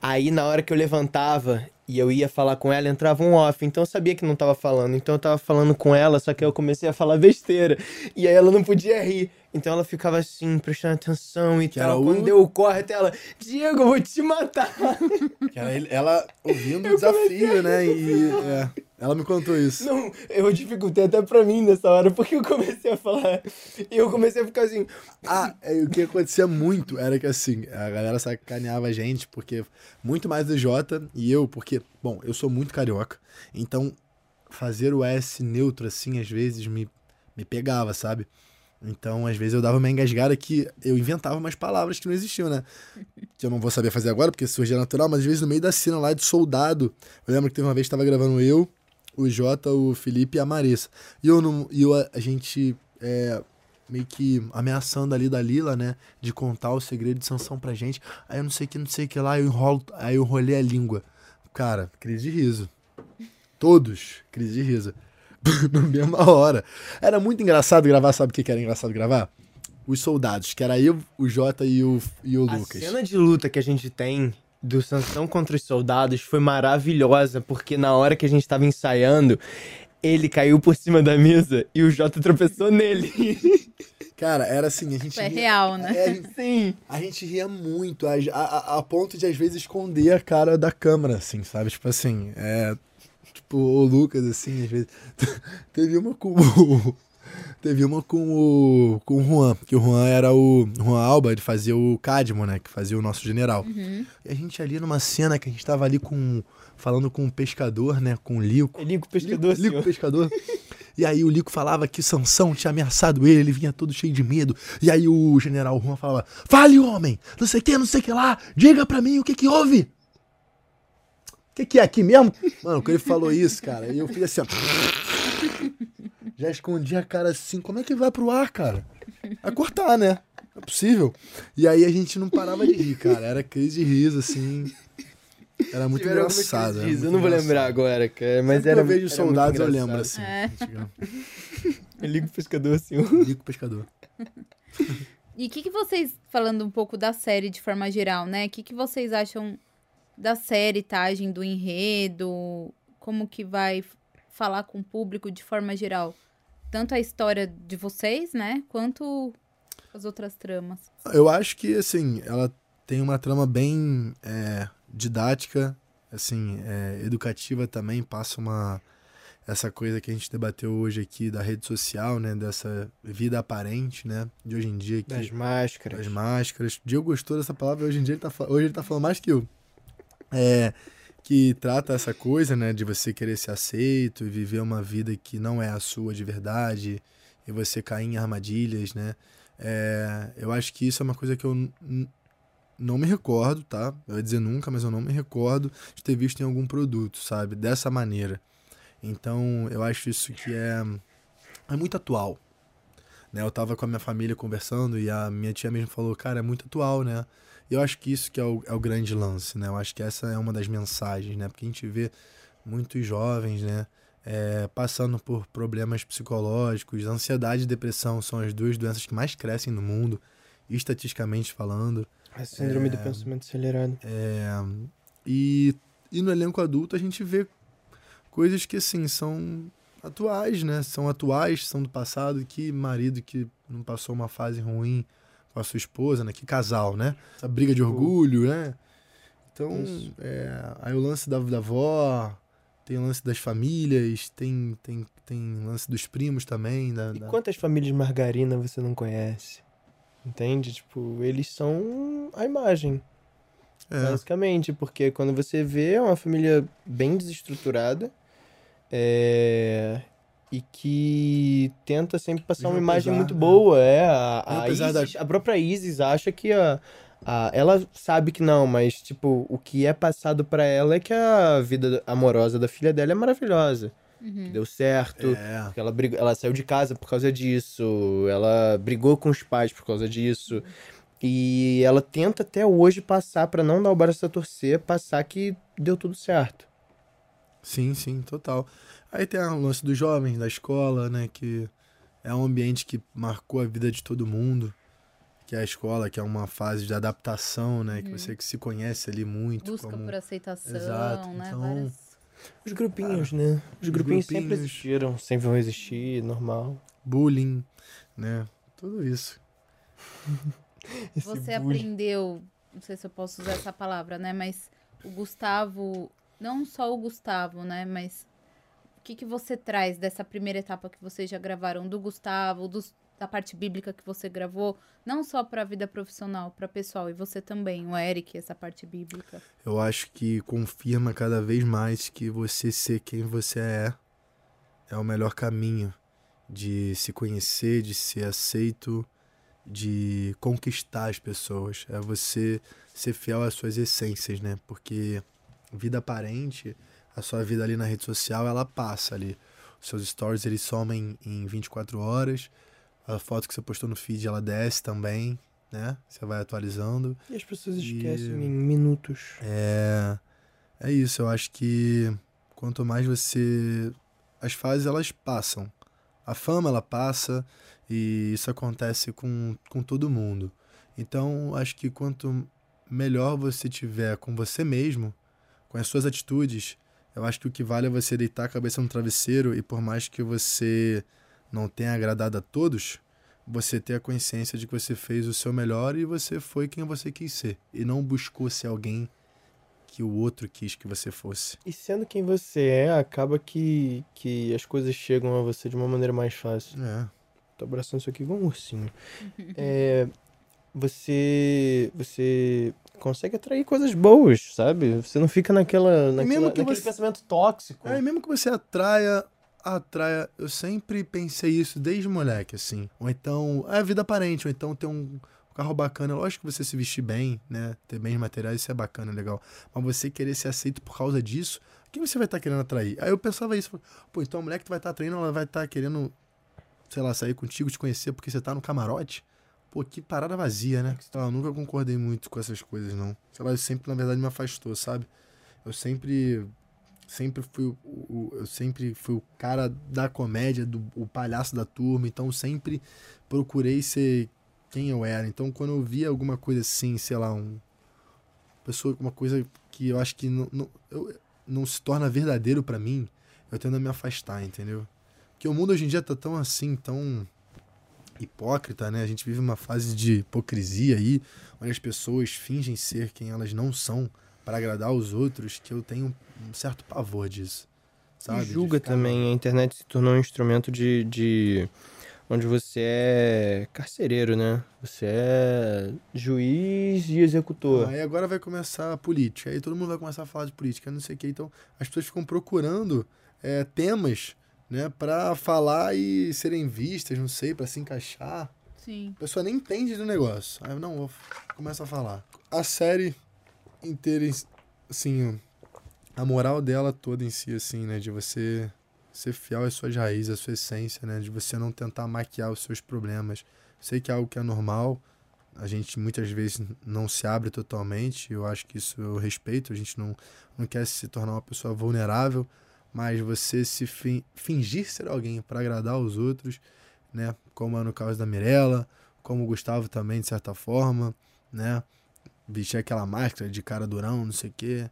Aí na hora que eu levantava e eu ia falar com ela, entrava um off. Então eu sabia que não tava falando. Então eu tava falando com ela, só que eu comecei a falar besteira. E aí ela não podia rir. Então ela ficava assim, prestando atenção e
Que
tal.
o-
Quando deu o corte, ela, Diego, eu vou te matar.
Ele- ela ouvindo o desafio, né? E é, ela me contou isso.
Não, eu dificultei até pra mim nessa hora, porque eu comecei a falar. E eu comecei a ficar assim.
Ah, é, o que acontecia muito era que assim, a galera sacaneava a gente, porque muito mais do Jota e eu, porque, bom, eu sou muito carioca, então fazer o S neutro assim, às vezes me, me pegava, sabe? Então, às vezes eu dava uma engasgada que eu inventava umas palavras que não existiam, né? Que eu não vou saber fazer agora, porque surgia natural, mas às vezes no meio da cena lá de soldado, eu lembro que teve uma vez que tava gravando eu, o Jota, o Felipe e a Marissa. E eu não. E eu, a, a gente. é, meio que ameaçando ali da Lila, né? De contar o segredo de Sansão pra gente. Aí eu não sei o que, não sei o que lá, eu enrolo. Aí eu enrolei a língua. Cara, crise de riso. Todos, crise de riso. Na mesma hora. Era muito engraçado gravar, sabe o que era engraçado gravar? Os soldados, que era eu, o Jota e o, e o
A
Lucas.
cena de luta que a gente tem do Sansão contra os soldados foi maravilhosa, porque na hora que a gente tava ensaiando, ele caiu por cima da mesa e o Jota tropeçou nele.
Cara, era assim, a gente.
É
ria-
real, né?
É, a gente-
Sim.
A gente ria muito, a, a, a ponto de às vezes esconder a cara da câmera, assim, sabe? Tipo assim, é. Tipo, o Lucas, assim, às vezes. Teve uma com. Teve uma com o. com o Juan, que o Juan era o. Juan Alba, ele fazia o Cadmo, né? Que fazia o nosso general.
Uhum.
E a gente ali numa cena que a gente tava ali com. falando com um pescador, né? Com o Lico.
É Lico pescador,
Lico,
senhor.
pescador. E aí o Lico falava que Sansão tinha ameaçado ele, ele vinha todo cheio de medo. E aí o general Juan falava: Fale, homem! Não sei o que, não sei o que lá! Diga pra mim o que que houve! O que que é aqui mesmo? Mano, quando ele falou isso, cara, eu fiz assim, ó. Já escondi a cara assim, como é que vai pro ar, cara? Vai cortar, né? Não é possível. E aí a gente não parava de rir, cara. Era crise de riso, assim. Era muito
Tiveram
engraçado. era muito
Eu não vou
engraçado.
lembrar agora, cara, mas
Sempre
era
eu vejo
era
soldados,
muito
eu lembro assim.
É.
Ligo pescador, senhor.
Lico pescador.
E o que, que vocês, falando um pouco da série de forma geral, né? O que, que vocês acham da série, Tagem, do enredo? Como que vai falar com o público de forma geral? Tanto a história de vocês, né? Quanto as outras tramas.
Eu acho que, assim, ela tem uma trama bem é, didática, assim, é, educativa também, passa uma... Essa coisa que a gente debateu hoje aqui da rede social, né? Dessa vida aparente, né? De hoje em dia. Que,
Das máscaras.
Das máscaras. O Diego gostou dessa palavra, hoje em dia ele tá, hoje ele tá falando mais que eu. É, que trata essa coisa, né? De você querer ser aceito e viver uma vida que não é a sua de verdade e você cair em armadilhas, né? É, eu acho que isso é uma coisa que eu não me recordo, tá? Eu ia dizer nunca, mas eu não me recordo de ter visto em algum produto, sabe? Dessa maneira. Então, eu acho isso que é, é muito atual. Né? Eu tava com a minha família conversando e a minha tia mesmo falou, cara, é muito atual, né? Eu acho que isso que é o, é o grande lance, né? Eu acho que essa é uma das mensagens, né? Porque a gente vê muitos jovens, né? é, passando por problemas psicológicos, ansiedade e depressão são as duas doenças que mais crescem no mundo, estatisticamente falando.
A síndrome do
É,
pensamento acelerado.
é, e, e no elenco adulto a gente vê coisas que, assim, são atuais, né? São atuais, são do passado. Que marido que não passou uma fase ruim com a sua esposa, né? Que casal, né? Essa briga de orgulho, né? Então, é, aí o lance da, da avó, tem o lance das famílias, tem, tem, tem lance dos primos também. Da,
E
da-
quantas famílias de margarina você não conhece? Entende? Tipo, eles são a imagem.
É.
Basicamente, porque quando você vê é uma família bem desestruturada é, e que tenta sempre passar
Mesmo
uma imagem
apesar,
muito
né?
boa. É, a, a,
apesar da-
Isis- a própria Isis acha que a, a- ela sabe que não, mas tipo, o que é passado pra ela é que a vida amorosa da filha dela é maravilhosa. Que deu certo,
É.
que ela, brigou, ela saiu de casa por causa disso, ela brigou com os pais por causa disso. E ela tenta até hoje passar, pra não dar o braço a torcer, passar que deu tudo certo.
Sim, sim, total. Aí tem o lance dos jovens, da escola, né? Que é um ambiente que marcou a vida de todo mundo. Que é a escola, que é uma fase de adaptação, né? Que
Uhum.
você que se conhece ali muito.
Busca
como...
por aceitação,
Exato,
né?
então-
Várias...
Os grupinhos, né? Os grupinhos, sempre
grupinhos.
existiram, sempre vão existir, normal.
Bullying, né? Tudo isso.
Você
bullying.
aprendeu, não sei se eu posso usar essa palavra, né? Mas o Gustavo, não só o Gustavo, né? Mas que, que você traz dessa primeira etapa que vocês já gravaram do Gustavo, dos- da parte bíblica que você gravou, não só para a vida profissional, para pessoal, e você também, o Eric, essa parte bíblica.
Eu acho que confirma cada vez mais que você ser quem você é é o melhor caminho de se conhecer, de ser aceito, de conquistar as pessoas. É você ser fiel às suas essências, né? Porque vida aparente, a sua vida ali na rede social, ela passa ali. Os seus stories, eles somem em 24 horas. A foto que você postou no feed, ela desce também, né? Você vai atualizando.
E as pessoas
E-
esquecem em minutos.
É, é isso, eu acho que quanto mais você. As fases elas passam. A fama ela passa e isso acontece com, com todo mundo. Então, acho que quanto melhor você tiver com você mesmo, com as suas atitudes, eu acho que o que vale é você deitar a cabeça no travesseiro e por mais que você não tenha agradado a todos, você ter a consciência de que você fez o seu melhor e você foi quem você quis ser. E não buscou ser alguém que o outro quis que você fosse.
E sendo quem você é, acaba que, que as coisas chegam a você de uma maneira mais fácil.
É.
Tô abraçando isso aqui igual um ursinho. é, você, você consegue atrair coisas boas, sabe? Você não fica naquela, naquela
mesmo que
naquele
você-
pensamento tóxico.
É, mesmo que você atraia, atraia. Eu sempre pensei isso desde moleque, assim. Ou então, é vida aparente, ou então ter um carro bacana. Lógico que você se vestir bem, né? Ter bens materiais, isso é bacana, legal. Mas você querer ser aceito por causa disso, quem você vai estar querendo atrair? Aí eu pensava isso. Pô, então a mulher que tu vai estar atraindo, ela vai estar querendo, sei lá, sair contigo, te conhecer porque você tá no camarote. Pô, que parada vazia, né? Então, eu nunca concordei muito com essas coisas, não. Sei lá, eu sempre, na verdade, me afastou, sabe? Eu sempre sempre fui o, o- eu sempre fui o cara da comédia, do o palhaço da turma, então sempre procurei ser quem eu era. Então quando eu via alguma coisa assim, sei lá, um pessoa uma coisa que eu acho que não, não, eu- não se torna verdadeiro pra mim, eu tendo a me afastar, entendeu? Porque o mundo hoje em dia tá tão assim, tão hipócrita, né? A gente vive uma fase de hipocrisia aí, onde as pessoas fingem ser quem elas não são para agradar os outros, que eu tenho um certo pavor disso. Sabe?
E julga
ficar-
também. A internet se tornou um instrumento de, de. onde você é carcereiro, né? Você é juiz e executor.
Aí agora vai começar a política. Aí todo mundo vai começar a falar de política, não sei o que. Então as pessoas ficam procurando é, temas, né, para falar e serem vistas, não sei, para se encaixar.
Sim.
A pessoa nem entende do negócio. Aí eu não vou começa a falar. A série inteira, assim, a moral dela toda em si, assim, né, de você ser fiel às suas raízes, à sua essência, né, de você não tentar maquiar os seus problemas. Sei que é algo que é normal. A gente muitas vezes não se abre totalmente. Eu acho que isso eu respeito. A gente não, não quer se tornar uma pessoa vulnerável, mas você se fin- fingir ser alguém para agradar os outros, né? Como é no caso da Mirella, como o Gustavo também, de certa forma, né? Vestir aquela máscara de cara durão, não sei o quê.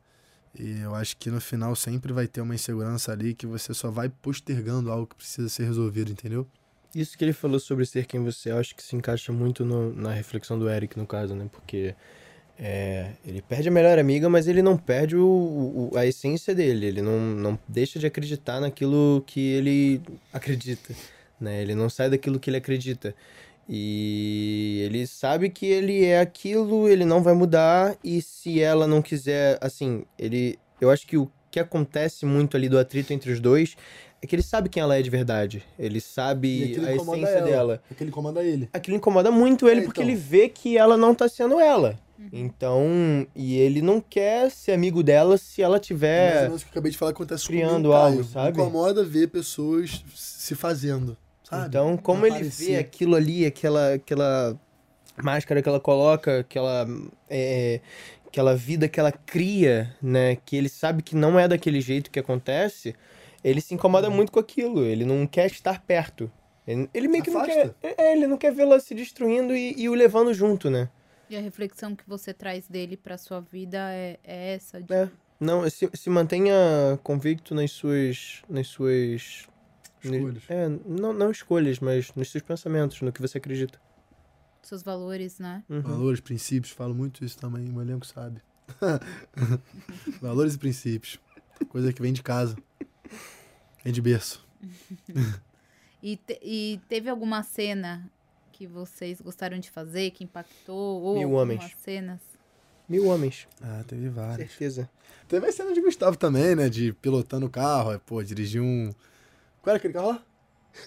E eu acho que no final sempre vai ter uma insegurança ali que você só vai postergando algo que precisa ser resolvido, entendeu?
Isso que ele falou sobre ser quem você é, eu acho que se encaixa muito no- na reflexão do Eric, no caso, né? Porque é, ele perde a melhor amiga, mas ele não perde o, o- a essência dele. Ele não, não deixa de acreditar naquilo que ele acredita, né? Ele não sai daquilo que ele acredita. E ele sabe que ele é aquilo, ele não vai mudar, e se ela não quiser, assim, ele. Eu acho que o que acontece muito ali do atrito entre os dois é que ele sabe quem ela é de verdade. Ele sabe a essência dela.
Aquele incomoda ele.
Aquilo incomoda muito ele
É,
porque
então.
ele vê que ela não tá sendo ela. Então, e ele não quer ser amigo dela se ela
É
tiver
menos o que eu acabei de falar acontece
criando algo, sabe?
Incomoda ver pessoas se fazendo, sabe?
Então, como ele vê aquilo ali, aquela, aquela máscara que ela coloca, aquela, é, aquela vida que ela cria, né? Que ele sabe que não é daquele jeito que acontece, ele se incomoda
Uhum.
muito com aquilo. Ele não quer estar perto. Ele, ele meio que não
Afasta.
quer. É, ele não quer vê-la se destruindo e, e o levando junto, né?
E a reflexão que você traz dele pra sua vida é, é essa? De...
É. Não, se, se mantenha convicto nas suas. nas suas.
Escolhas.
É, não, não escolhas, mas nos seus pensamentos, no que você acredita.
Seus valores, né?
Uhum.
Valores, princípios, falo muito isso também, o elenco sabe. Valores e princípios. Coisa que vem de casa. Vem de berço.
E, te- e teve alguma cena que vocês gostaram de fazer, que impactou? Ou
Mil
algumas
homens.
cenas?
Mil homens.
Ah, teve várias.
Certeza.
Teve a cena de Gustavo também, né? De pilotando o carro, aí, pô, dirigir um. Qual era aquele carro lá?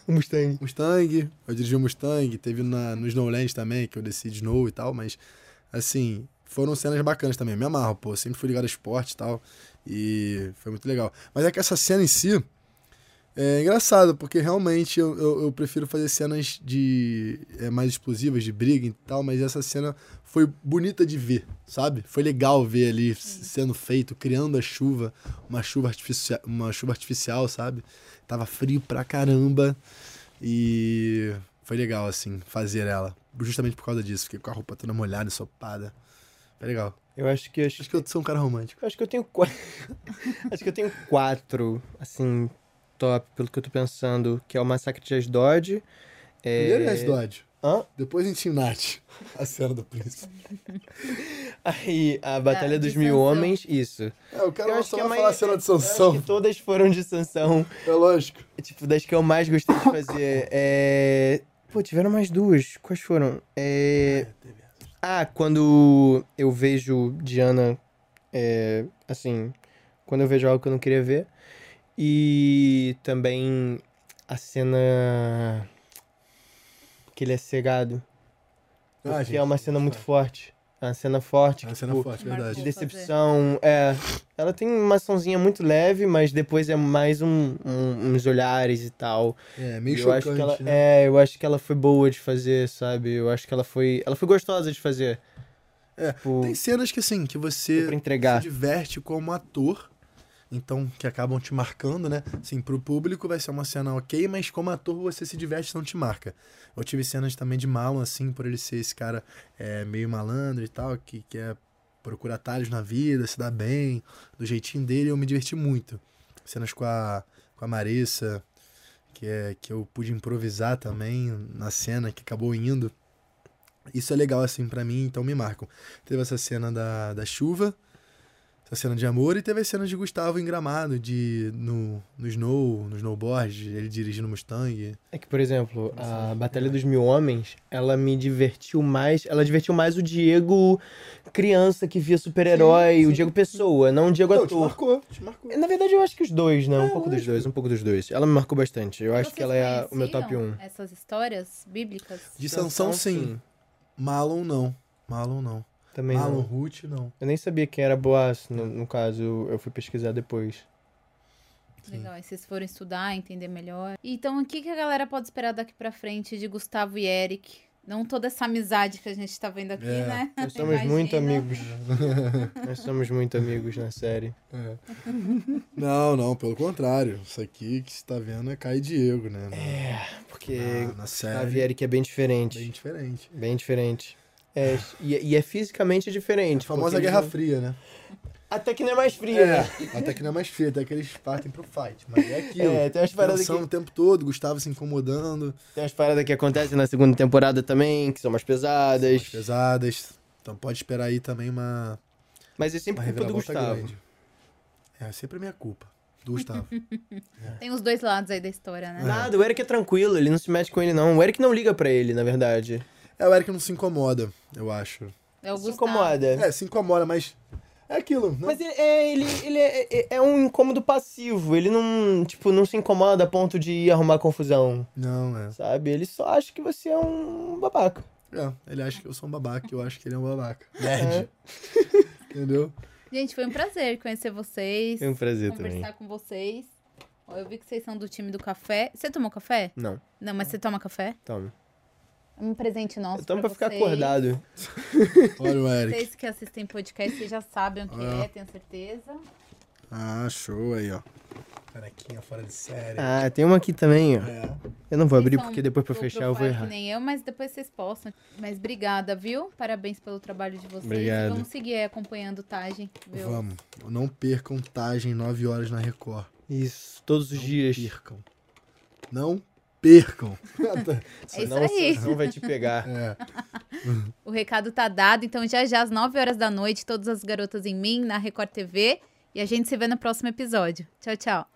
Um Mustang.
Mustang. Eu dirigi um Mustang. Teve na, no Snowland também, que eu desci de Snow e tal, mas, assim, foram cenas bacanas também. Me amarro, pô. Sempre fui ligado ao esporte e tal. E foi muito legal. Mas é que essa cena em si. É engraçado, porque realmente eu, eu, eu prefiro fazer cenas de é, mais explosivas, de briga e tal, mas essa cena foi bonita de ver, sabe? Foi legal ver ali sendo feito, criando a chuva, uma chuva artificial, uma chuva artificial, sabe? Tava frio pra caramba e foi legal, assim, fazer ela. Justamente por causa disso, fiquei com a roupa toda molhada, ensopada. Foi legal.
Eu acho que. Acho,
Acho que eu sou um cara romântico.
eu acho que eu tenho quatro. acho que eu tenho quatro, assim, top, pelo que eu tô pensando. Que é o Massacre de Asdod. É...
Primeiro é Asdod.
Hã?
Depois a gente Nath, a cena do príncipe.
Aí, a Batalha
de
dos Mil
Sansão.
Homens, isso.
É, o cara
Eu
só
acho que
vai
é mais-
falar a cena de
Eu acho
Sansão.
que todas foram de Sansão.
É lógico.
Tipo, das que eu mais gostei de fazer. É... Pô, tiveram mais duas. Quais foram? É... Ah, quando eu vejo Diana. É... Assim. Quando eu vejo algo que eu não queria ver. E também a cena. Que ele é cegado.
Ah,
Porque
gente,
é uma cena muito forte. É uma cena forte.
É uma
que,
cena
tipo,
forte, verdade.
de decepção. É. Ela tem uma açãozinha muito leve, mas depois é mais um, um- uns olhares e tal.
É, meio
eu
chocante,
acho que ela,
né?
É, eu acho que ela foi boa de fazer, sabe? Eu acho que ela foi. Ela foi gostosa de fazer.
É,
Tipo,
Tem cenas que, assim, que você
entregar.
se diverte como ator, então, que acabam te marcando, né? Assim, pro público vai ser uma cena ok, mas como ator você se diverte, não te marca. Eu tive cenas também de Malon, assim, por ele ser esse cara é, meio malandro e tal, que quer procurar atalhos na vida, se dá bem, do jeitinho dele, eu me diverti muito. Cenas com a, com a Marissa, que, é, que eu pude improvisar também na cena, que acabou indo. Isso é legal, assim, pra mim, então me marcam. Teve essa cena da, da chuva, essa cena de amor, e teve as cenas de Gustavo em Gramado, de, no, no snow, no snowboard, ele dirigindo Mustang.
É que, por exemplo, a Batalha dos Mil Homens, ela me divertiu mais. Ela divertiu mais o Diego criança que via super-herói, o Diego Pessoa, não o Diego
Não, te
ator.
marcou, te marcou.
Na verdade, eu acho que os dois, né? Um
É,
pouco dos dois, um pouco dos dois. Ela me marcou bastante. Eu acho que ela é a- o meu top
conheciam
1.
Essas histórias bíblicas?
De Sansão, sim. Malon, não. Malon, não.
Também
Malon,
não.
Ruth, não.
Eu nem sabia quem era Boaz, no, no caso, eu fui pesquisar depois.
Legal, e vocês foram estudar, entender melhor. Então, o que, que a galera pode esperar daqui pra frente de Gustavo e Eric? Não toda essa amizade que a gente tá vendo aqui,
É,
né?
Nós somos muito
Imagina.
amigos. Nós somos muito amigos na série.
É. Não, não, pelo contrário. Isso aqui que você tá vendo é Kai e Diego, né?
É, porque
Na, na
Gustavo
série.
e Eric é bem diferente.
Bem diferente.
Bem diferente. É, e, e é fisicamente diferente.
A famosa Guerra
não-
Fria, né?
Até que não é mais fria, né?
É, até que não é mais fria, até que eles partem pro fight. Mas é aquilo.
É, tem umas paradas que-
o tempo todo, Gustavo se incomodando,
Tem umas paradas que acontecem na segunda temporada também, que são mais pesadas.
pesadas. Então pode esperar aí também uma,
Mas é sempre culpa do Gustavo.
grande. É sempre a minha culpa. Do Gustavo.
Tem os dois lados aí da história, né?
Nada, o Eric é tranquilo, ele não se mete com ele, não. O Eric não liga pra ele, na verdade.
É, o Eric não se incomoda, eu acho.
É o
Se incomoda.
É, se incomoda, mas é aquilo. Né?
Mas ele, é, ele, ele é, é- é um incômodo passivo. Ele não, tipo, não se incomoda a ponto de ir arrumar confusão,
Não, é.
sabe? Ele só acha que você é um babaca.
É, ele acha que eu sou um babaca, eu acho que ele é um babaca.
É.
Entendeu?
Gente, foi um prazer conhecer vocês.
Foi um prazer
conversar
também.
com vocês. Eu vi que vocês são do time do café. Você tomou café?
Não,
Não, mas você toma café?
toma.
Um presente nosso
Eu tomo pra ficar
vocês.
acordado.
Olha o Eric.
Vocês que assistem podcast, vocês já sabem o que
Ah.
é, tenho certeza.
Ah, show aí, ó. Canequinha fora de série.
Ah, tem uma aqui também, ó.
É.
Eu não vou abrir porque depois pra fechar eu vou errar.
Nem eu, mas depois vocês possam. Mas obrigada, viu? Parabéns pelo trabalho de vocês.
Obrigado.
Vamos seguir aí acompanhando o Tagem, viu?
Vamos. Não percam Tagem 9 horas na Record.
Isso, todos os dias.
Percam. Não percam.
É isso
Senão
aí.
Não vai te pegar.
É.
O recado tá dado, então já já às 9 horas da noite, todas as garotas em mim, na Record TV. E a gente se vê no próximo episódio. Tchau, tchau.